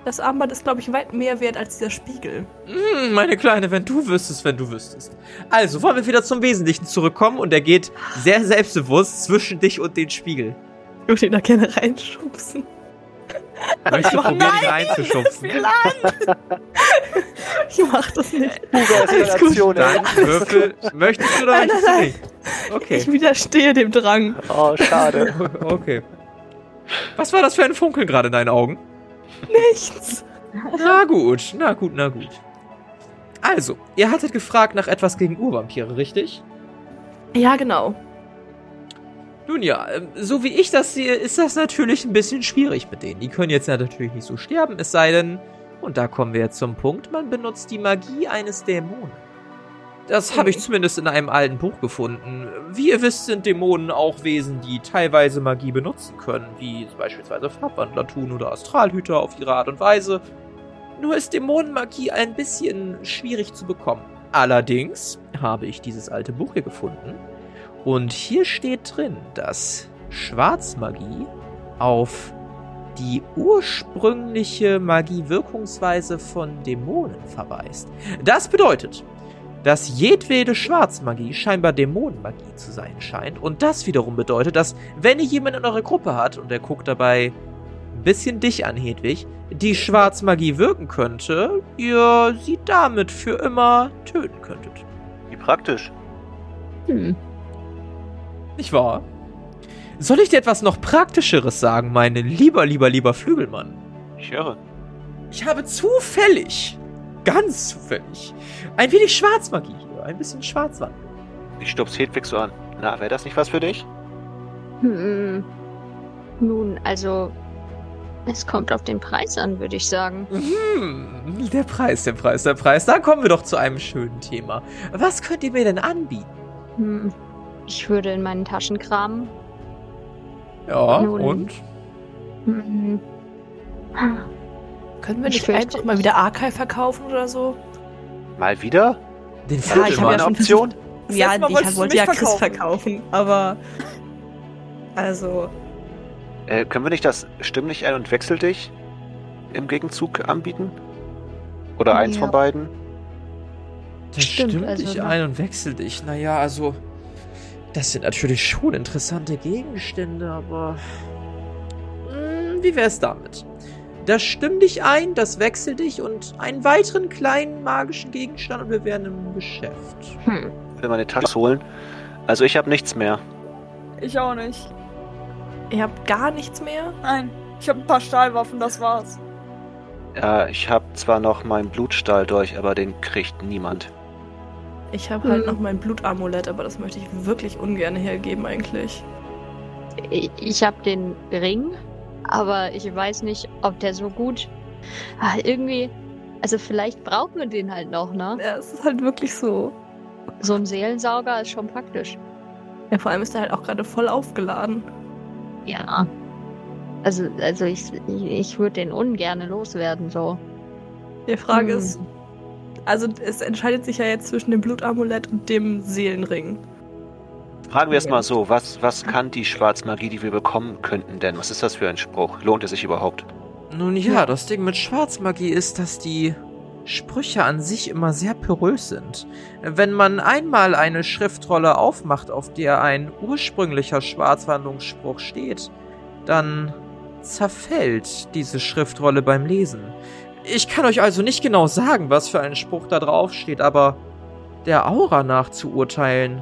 Das Armband ist, glaube ich, weit mehr wert als dieser Spiegel. Hm, meine Kleine, wenn du wüsstest, wenn du wüsstest. Also, wollen wir wieder zum Wesentlichen zurückkommen und er geht sehr selbstbewusst zwischen dich und den Spiegel. Ich würde ihn da gerne reinschubsen. Möchtest du probieren, ihn Nein, reinzuschubsen? Ich mach das nicht. Eskalation, ey. Dann würfel. Möchtest du oder Nein, möchtest du nein, nicht? Okay. Ich widerstehe dem Drang. Oh, schade. (laughs) Okay. Was war das für ein Funkeln gerade in deinen Augen? Nichts. Na gut, na gut, na gut. Also, ihr hattet gefragt nach etwas gegen Urvampire, richtig? Ja, genau. Nun ja, ähm, so wie ich das sehe, ist das natürlich ein bisschen schwierig mit denen. Die können jetzt ja natürlich nicht so sterben, es sei denn, und da kommen wir jetzt zum Punkt, man benutzt die Magie eines Dämonen. Das habe ich zumindest in einem alten Buch gefunden. Wie ihr wisst, sind Dämonen auch Wesen, die teilweise Magie benutzen können, wie beispielsweise Farbwandler tun oder Astralhüter auf ihre Art und Weise. Nur ist Dämonenmagie ein bisschen schwierig zu bekommen. Allerdings habe ich dieses alte Buch hier gefunden und hier steht drin, dass Schwarzmagie auf die ursprüngliche Magiewirkungsweise von Dämonen verweist. Das bedeutet, dass jedwede Schwarzmagie scheinbar Dämonenmagie zu sein scheint. Und das wiederum bedeutet, dass wenn ihr jemanden in eurer Gruppe hat und der guckt dabei ein bisschen dich an, Hedwig, die Schwarzmagie wirken könnte, ihr sie damit für immer töten könntet. Wie praktisch. Hm. Nicht wahr? Soll ich dir etwas noch Praktischeres sagen, mein lieber, lieber, lieber Flügelmann? Ich höre. Ich habe zufällig, ganz zufällig, ein wenig Schwarzmagie hier, ein bisschen Schwarzwand. Ich stups Hedwig so an. Na, wäre das nicht was für dich? Hm. Nun, also, es kommt auf den Preis an, würde ich sagen. Hm, der Preis, der Preis, der Preis. Da kommen wir doch zu einem schönen Thema. Was könnt ihr mir denn anbieten? Hm. Ich würde in meinen Taschen kramen. Ja, Nun. und? Hm. Können wir Ich nicht einfach mal wieder Archive verkaufen oder so? Mal wieder? Den Ja, ich habe mal ja eine schon Option? Das Ja, ich wollte mich ja Chris verkaufen. aber. Also. Äh, können wir nicht das Stimm dich ein und wechsel dich im Gegenzug anbieten? Oder eins Ja. von beiden? Das Stimmt, stimmt also dich ein und wechselt dich. Naja, also. Das sind natürlich schon interessante Gegenstände, aber. Hm, wie wär's damit? Das stimmt dich ein, das wechselt dich und einen weiteren kleinen magischen Gegenstand und wir wären im Geschäft. Hm. Ich will meine Tasche holen. Also ich habe nichts mehr. Ich auch nicht. Ihr habt gar nichts mehr? Nein. Ich habe ein paar Stahlwaffen, das war's. Ja, ich habe zwar noch meinen Blutstahl durch, aber den kriegt niemand. Ich habe halt Hm. noch mein Blutamulett, aber das möchte ich wirklich ungern hergeben eigentlich. Ich, ich habe den Ring, aber ich weiß nicht, ob der so gut. Ah, irgendwie. Also vielleicht brauchen wir den halt noch, ne? Ja, es ist halt wirklich so. So ein Seelensauger ist schon praktisch. Ja, vor allem ist er halt auch gerade voll aufgeladen. Ja. Also, also ich, ich, ich würde den ungern loswerden, so. Die Frage Hm. ist, also es entscheidet sich ja jetzt zwischen dem Blutamulett und dem Seelenring. Fragen wir es mal so, was, was kann die Schwarzmagie, die wir bekommen könnten denn? Was ist das für ein Spruch? Lohnt es sich überhaupt? Nun ja, das Ding mit Schwarzmagie ist, dass die Sprüche an sich immer sehr porös sind. Wenn man einmal eine Schriftrolle aufmacht, auf der ein ursprünglicher Schwarzwandlungsspruch steht, dann zerfällt diese Schriftrolle beim Lesen. Ich kann euch also nicht genau sagen, was für ein Spruch da drauf steht, aber der Aura nach zu urteilen,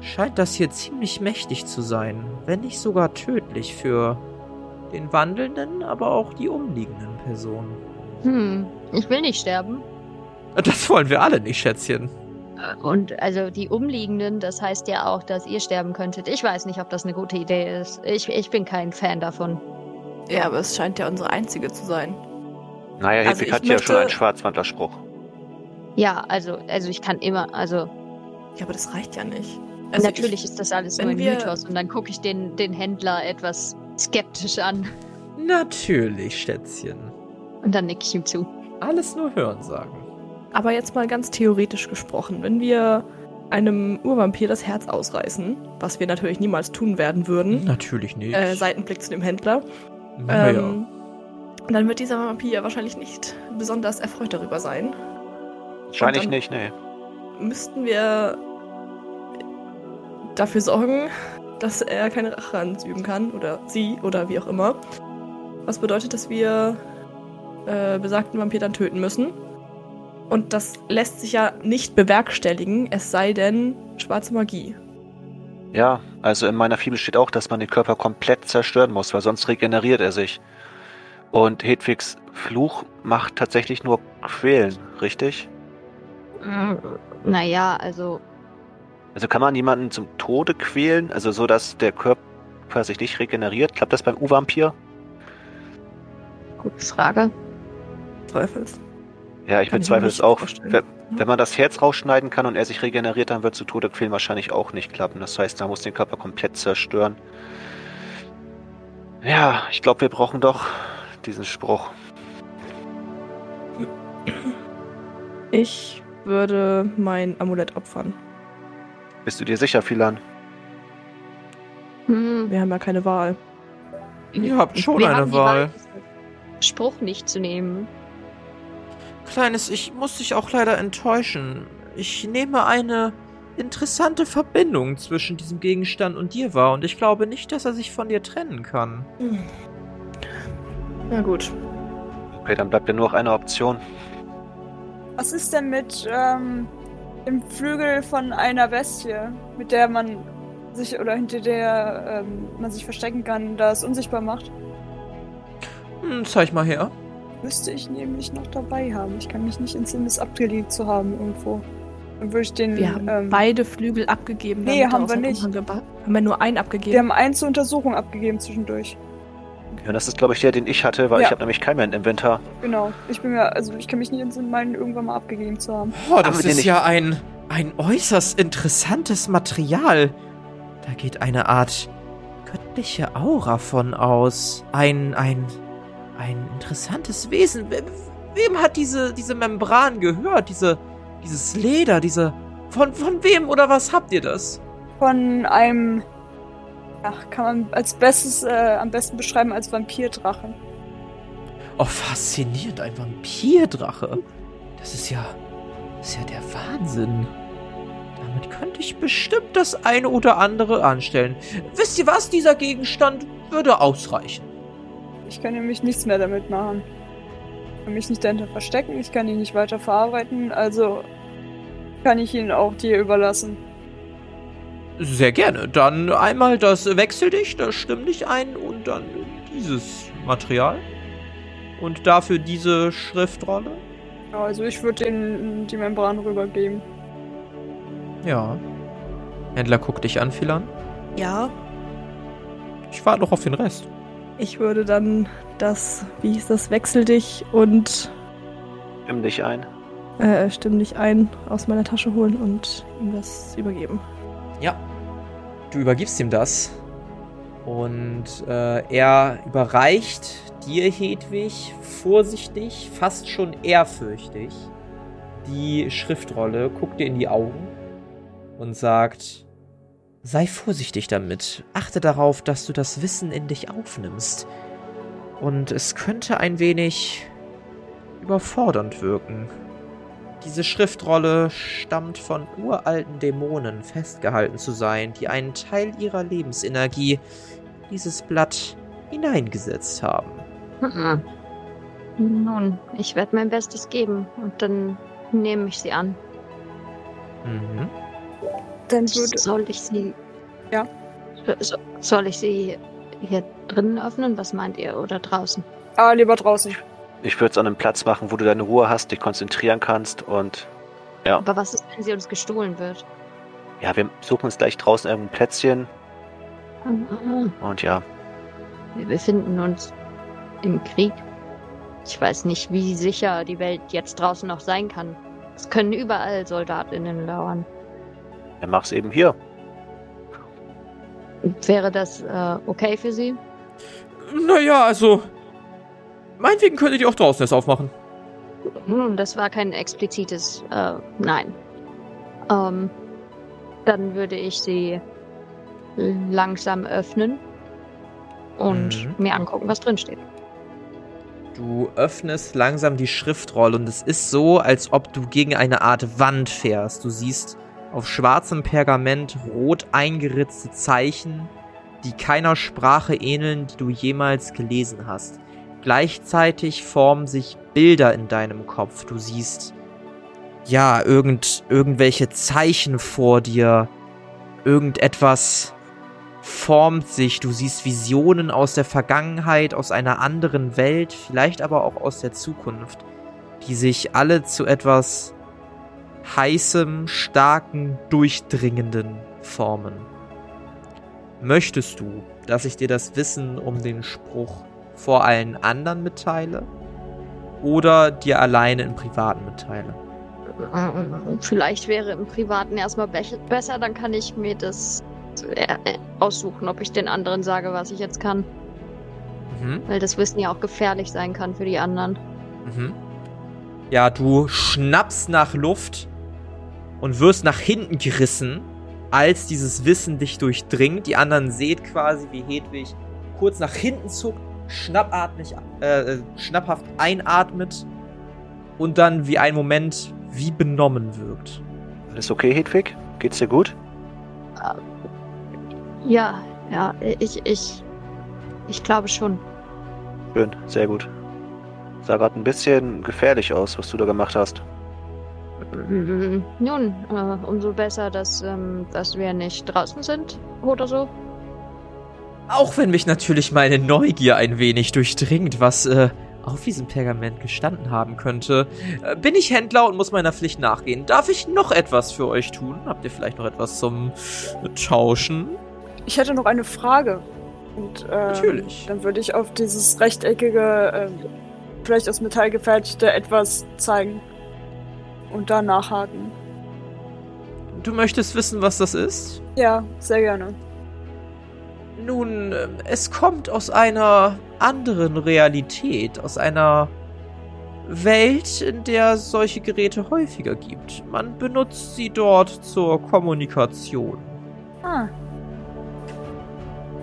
scheint das hier ziemlich mächtig zu sein, wenn nicht sogar tödlich für den Wandelnden, aber auch die umliegenden Personen. Hm, ich will nicht sterben. Das wollen wir alle nicht, Schätzchen. Und also die Umliegenden, das heißt ja auch, dass ihr sterben könntet. Ich weiß nicht, ob das eine gute Idee ist. Ich, ich bin kein Fan davon. Ja, aber es scheint ja unsere einzige zu sein. Naja, Also Hedwig ich hat ja schon einen Schwarzwandlerspruch. Ja, also, also ich kann immer, also Ja, aber das reicht ja nicht. Also natürlich ist das alles nur ein wir- Mythos und dann gucke ich den, den Händler etwas skeptisch an Natürlich, Schätzchen. und dann nick ich ihm zu. Alles nur hören sagen. Ich, aber jetzt mal ganz theoretisch gesprochen, wenn wir einem Urvampir das Herz ausreißen, was wir natürlich niemals tun werden würden, Natürlich nicht. äh, Seitenblick zu dem Händler, naja. ähm, dann wird dieser Vampir ja wahrscheinlich nicht besonders erfreut darüber sein. Wahrscheinlich Und nicht, nee. müssten wir dafür sorgen, dass er keine Rache an uns üben kann oder sie oder wie auch immer. Was bedeutet, dass wir äh, besagten Vampir dann töten müssen. Und das lässt sich ja nicht bewerkstelligen, es sei denn schwarze Magie. Ja, also in meiner Fibel steht auch, dass man den Körper komplett zerstören muss, weil sonst regeneriert er sich. Und Hedwigs Fluch macht tatsächlich nur quälen, richtig? Mm, Naja, also Also kann man jemanden zum Tode quälen, also so, dass der Körper sich nicht regeneriert? Klappt das beim U-Vampir? gute Frage. Zweifels. Ja, ich bezweifle es auch. Wenn, wenn man das Herz rausschneiden kann und er sich regeneriert, dann wird zu Tode quälen wahrscheinlich auch nicht klappen. Das heißt, da muss den Körper komplett zerstören. Ja, ich glaube, wir brauchen doch diesen Spruch. Ich würde mein Amulett opfern. Bist du dir sicher, Philan? Hm, Wir haben ja keine Wahl. Ihr habt schon wir eine haben die Wahl. diesen Spruch nicht zu nehmen. Kleines, ich muss dich auch leider enttäuschen. Ich nehme eine interessante Verbindung zwischen diesem Gegenstand und dir wahr und ich glaube nicht, dass er sich von dir trennen kann. Na gut. Okay, dann bleibt ja nur noch eine Option. Was ist denn mit ähm, dem Flügel von einer Bestie, mit der man sich oder hinter der ähm, man sich verstecken kann, da es unsichtbar macht? Hm, zeig mal her. Müsste ich nämlich noch dabei haben. Ich kann mich nicht entsinnen, es abgelegt zu haben irgendwo. Dann würde ich den. Wir haben ähm, beide Flügel abgegeben. Nee, haben wir nicht. Umhang geba- Haben wir nur einen abgegeben? wir haben einen zur Untersuchung abgegeben zwischendurch. Ja, das ist, glaube ich, der, den ich hatte, weil Ja. ich habe nämlich keinen mehr im Inventar. Genau. Ich bin mir, also ich kann mich nicht entsinnen, meinen irgendwann mal abgegeben zu haben. Oh, Haben das ist ja ein, ein äußerst interessantes Material. Da geht eine Art göttliche Aura von aus. Ein, ein, ein interessantes Wesen. We- Wem hat diese, diese Membran gehört? Diese, dieses Leder, diese. Von, von wem oder was habt ihr das? Von einem. Ach, kann man als bestes, äh, am besten beschreiben als Vampirdrachen. Oh, faszinierend, ein Vampirdrache. Das ist ja. Das ist ja der Wahnsinn. Damit könnte ich bestimmt das eine oder andere anstellen. Wisst ihr was? Dieser Gegenstand würde ausreichen. Ich kann nämlich nichts mehr damit machen. Ich kann mich nicht dahinter verstecken, ich kann ihn nicht weiter verarbeiten, also kann ich ihn auch dir überlassen. Sehr gerne. Dann einmal das Wechsel dich, das stimm dich ein und dann dieses Material. Und dafür diese Schriftrolle. Ja, Also ich würde den die Membran rübergeben. Ja. Händler guckt dich an, Philan. Ja. Ich warte noch auf den Rest. Ich würde dann das, wie hieß das, Wechsel dich und Nimm dich ein. äh, stimm dich ein aus meiner Tasche holen und ihm das übergeben. Ja. Du übergibst ihm das. Und äh, er überreicht dir, Hedwig, vorsichtig, fast schon ehrfürchtig, die Schriftrolle, guckt dir in die Augen und sagt, sei vorsichtig damit. Achte darauf, dass du das Wissen in dich aufnimmst. Und es könnte ein wenig überfordernd wirken. Diese Schriftrolle stammt von uralten Dämonen festgehalten zu sein, die einen Teil ihrer Lebensenergie in dieses Blatt hineingesetzt haben. Mhm. Nun, ich werde mein Bestes geben und dann nehme ich sie an. Mhm. Dann würde. Soll ich sie. Ja. So, soll ich sie hier drinnen öffnen? Was meint ihr? Oder draußen? Ah, lieber draußen. Ich würde es an einem Platz machen, wo du deine Ruhe hast, dich konzentrieren kannst und Aber was ist, wenn sie uns gestohlen wird? ja, wir suchen uns gleich draußen irgendein Plätzchen Mhm. und ja, Wir befinden uns im Krieg. Ich weiß nicht, wie sicher die Welt jetzt draußen noch sein kann. Es können überall SoldatInnen lauern. dann mach's eben hier. Wäre das äh, okay für Sie? Naja, also. Meinetwegen könntet ihr auch draußen es aufmachen. Hm, das war kein explizites äh, Nein. Ähm, dann würde ich sie langsam öffnen und Mhm. mir angucken, was drin steht. Du öffnest langsam die Schriftrolle und es ist so, als ob du gegen eine Art Wand fährst. Du siehst auf schwarzem Pergament rot eingeritzte Zeichen, die keiner Sprache ähneln, die du jemals gelesen hast. Gleichzeitig formen sich Bilder in deinem Kopf. Du siehst ja irgend irgendwelche Zeichen vor dir. Irgendetwas formt sich. Du siehst Visionen aus der Vergangenheit, aus einer anderen Welt, vielleicht aber auch aus der Zukunft, die sich alle zu etwas heißem, starken, durchdringenden formen. Möchtest du, dass ich dir das Wissen um den Spruch vor allen anderen mitteile oder dir alleine im Privaten mitteile? Vielleicht wäre im Privaten erstmal be besser, dann kann ich mir das äh, aussuchen, ob ich den anderen sage, was ich jetzt kann. Mhm. Weil das Wissen ja auch gefährlich sein kann für die anderen. Mhm. Ja, du schnappst nach Luft und wirst nach hinten gerissen, als dieses Wissen dich durchdringt. Die anderen seht quasi, wie Hedwig kurz nach hinten zuckt, schnappatmig, äh, schnapphaft einatmet und dann wie ein Moment wie benommen wirkt. Alles okay, Hedwig? Geht's dir gut? Ja, ja, ich, ich, ich glaube schon. Schön, sehr gut. Sah gerade ein bisschen gefährlich aus, was du da gemacht hast. Nun, äh, umso besser, dass, ähm, dass wir nicht draußen sind oder so. Auch wenn mich natürlich meine Neugier ein wenig durchdringt, was äh, auf diesem Pergament gestanden haben könnte, äh, bin ich Händler und muss meiner Pflicht nachgehen. Darf ich noch etwas für euch tun? Habt ihr vielleicht noch etwas zum Tauschen? Ich hätte noch eine Frage. Und, ähm, Natürlich. Dann würde ich auf dieses rechteckige, ähm, vielleicht aus Metall gefertigte etwas zeigen und da nachhaken. Du möchtest wissen, was das ist? Ja, sehr gerne. Nun, ähm, es kommt aus einer anderen Realität, aus einer Welt, in der solche Geräte häufiger gibt. Man benutzt sie dort zur Kommunikation. Ah.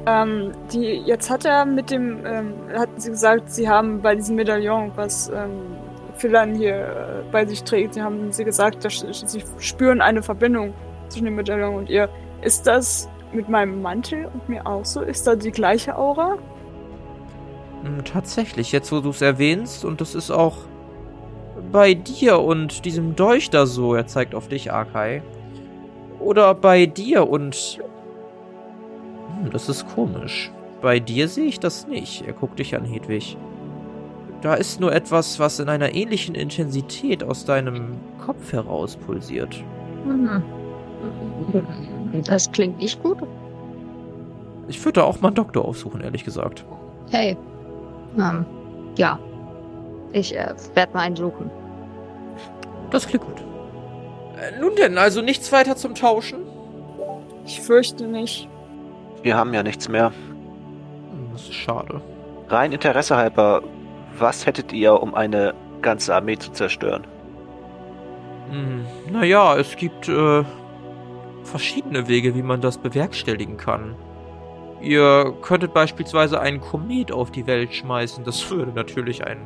Ähm, die, jetzt hat er mit dem, ähm, hatten sie gesagt, sie haben bei diesem Medaillon, was ähm, Philan hier äh, bei sich trägt. Sie haben sie gesagt, dass sie spüren eine Verbindung zwischen dem Medaillon und ihr. Ist das mit meinem Mantel und mir auch so? Ist da die gleiche Aura? Hm, tatsächlich, jetzt wo du es erwähnst, und das ist auch bei dir und diesem Dolch da so, er zeigt auf dich, Arkai. Oder bei dir und. Hm, das ist komisch. Bei dir sehe ich das nicht. Er guckt dich an, Hedwig. Da ist nur etwas, was in einer ähnlichen Intensität aus deinem Kopf heraus pulsiert. Mhm. Das klingt nicht gut. Ich würde da auch mal einen Doktor aufsuchen, ehrlich gesagt. Hey. Ähm, ja. Ich äh, werde mal einen suchen. Das klingt gut. Äh, nun denn, also nichts weiter zum Tauschen? Ich fürchte nicht. Wir haben ja nichts mehr. Hm, das ist schade. Rein Interesse halber, was hättet ihr, um eine ganze Armee zu zerstören? Hm, naja, es gibt äh, verschiedene Wege, wie man das bewerkstelligen kann. Ihr könntet beispielsweise einen Komet auf die Welt schmeißen. Das würde natürlich ein,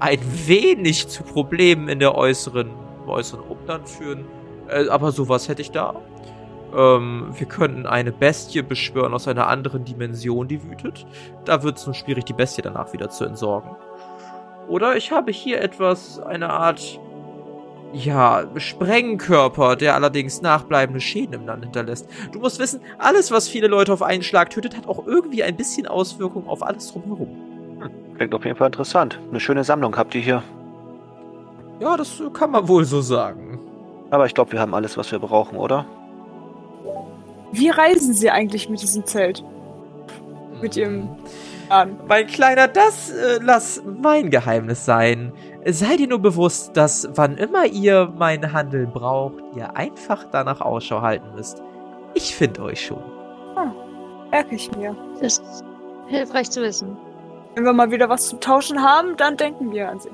ein wenig zu Problemen in der äußeren, äußeren Umland führen. Äh, aber sowas hätte ich da. Ähm, wir könnten eine Bestie beschwören aus einer anderen Dimension, die wütet. Da wird es nun schwierig, die Bestie danach wieder zu entsorgen. Oder ich habe hier etwas, eine Art, ja, Sprengkörper, der allerdings nachbleibende Schäden im Land hinterlässt. Du musst wissen, alles, was viele Leute auf einen Schlag tötet, hat auch irgendwie ein bisschen Auswirkungen auf alles drumherum. Hm, klingt auf jeden Fall interessant. Eine schöne Sammlung habt ihr hier. Ja, das kann man wohl so sagen. Aber ich glaube, wir haben alles, was wir brauchen, oder? Wie reisen Sie eigentlich mit diesem Zelt? Mit Ihrem an. Mein Kleiner, das äh, lass mein Geheimnis sein. Seid ihr nur bewusst, dass wann immer ihr meinen Handel braucht, ihr einfach danach Ausschau halten müsst. Ich finde euch schon. Ah, merke ich mir. Das ist hilfreich zu wissen. Wenn wir mal wieder was zu tauschen haben, dann denken wir an sie.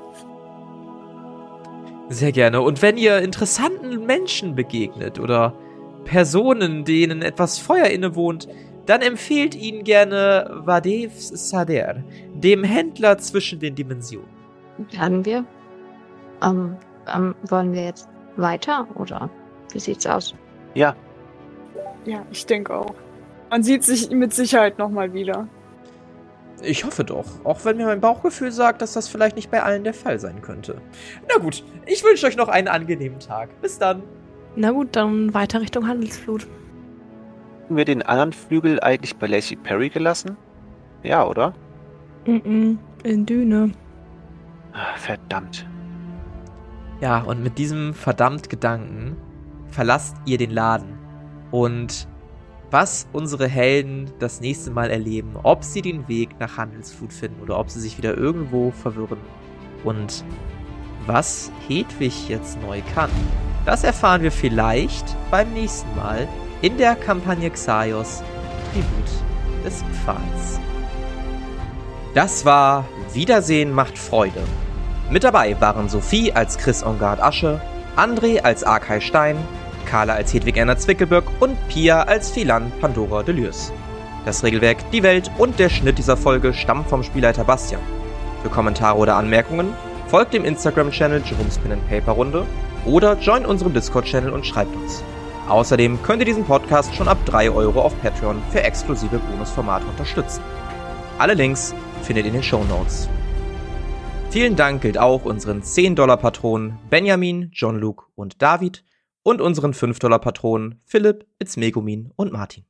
Sehr gerne. Und wenn ihr interessanten Menschen begegnet oder Personen, denen etwas Feuer innewohnt, dann empfehlt ihn gerne Vadev Sader, dem Händler zwischen den Dimensionen. Werden wir? Ähm, ähm, wollen wir jetzt weiter oder wie sieht's aus? Ja, Ja, ich denke auch. Man sieht sich mit Sicherheit nochmal wieder. Ich hoffe doch, auch wenn mir mein Bauchgefühl sagt, dass das vielleicht nicht bei allen der Fall sein könnte. Na gut, ich wünsche euch noch einen angenehmen Tag. Bis dann. Na gut, dann weiter Richtung Handelsflut. haben wir den anderen Flügel eigentlich bei Lacey Perry gelassen? Ja, oder? Mhm, in Düne. Ah, Verdammt. Ja, und mit diesem verdammt Gedanken verlasst ihr den Laden. Und was unsere Helden das nächste Mal erleben, ob sie den Weg nach Handelsflut finden oder ob sie sich wieder irgendwo verwirren und was Hedwig jetzt neu kann, das erfahren wir vielleicht beim nächsten Mal in der Kampagne Xaios, Tribut des Pfahls. Das war Wiedersehen macht Freude. Mit dabei waren Sophie als Chris Ongard Asche, André als Arkay Stein, Carla als Hedwig Erna Zwickelböck und Pia als Philan Pandora Delürs. Das Regelwerk, die Welt und der Schnitt dieser Folge stammen vom Spielleiter Bastian. Für Kommentare oder Anmerkungen folgt dem Instagram-Channel Jerome's Pen Paper Runde oder join unserem Discord-Channel und schreibt uns. Außerdem könnt ihr diesen Podcast schon ab 3 Euro auf Patreon für exklusive Bonusformate unterstützen. Alle Links findet ihr in den Show Notes. Vielen Dank gilt auch unseren 10-Dollar-Patronen Benjamin, John Luke und David und unseren 5-Dollar-Patronen Philipp, Itzmegumin und Martin.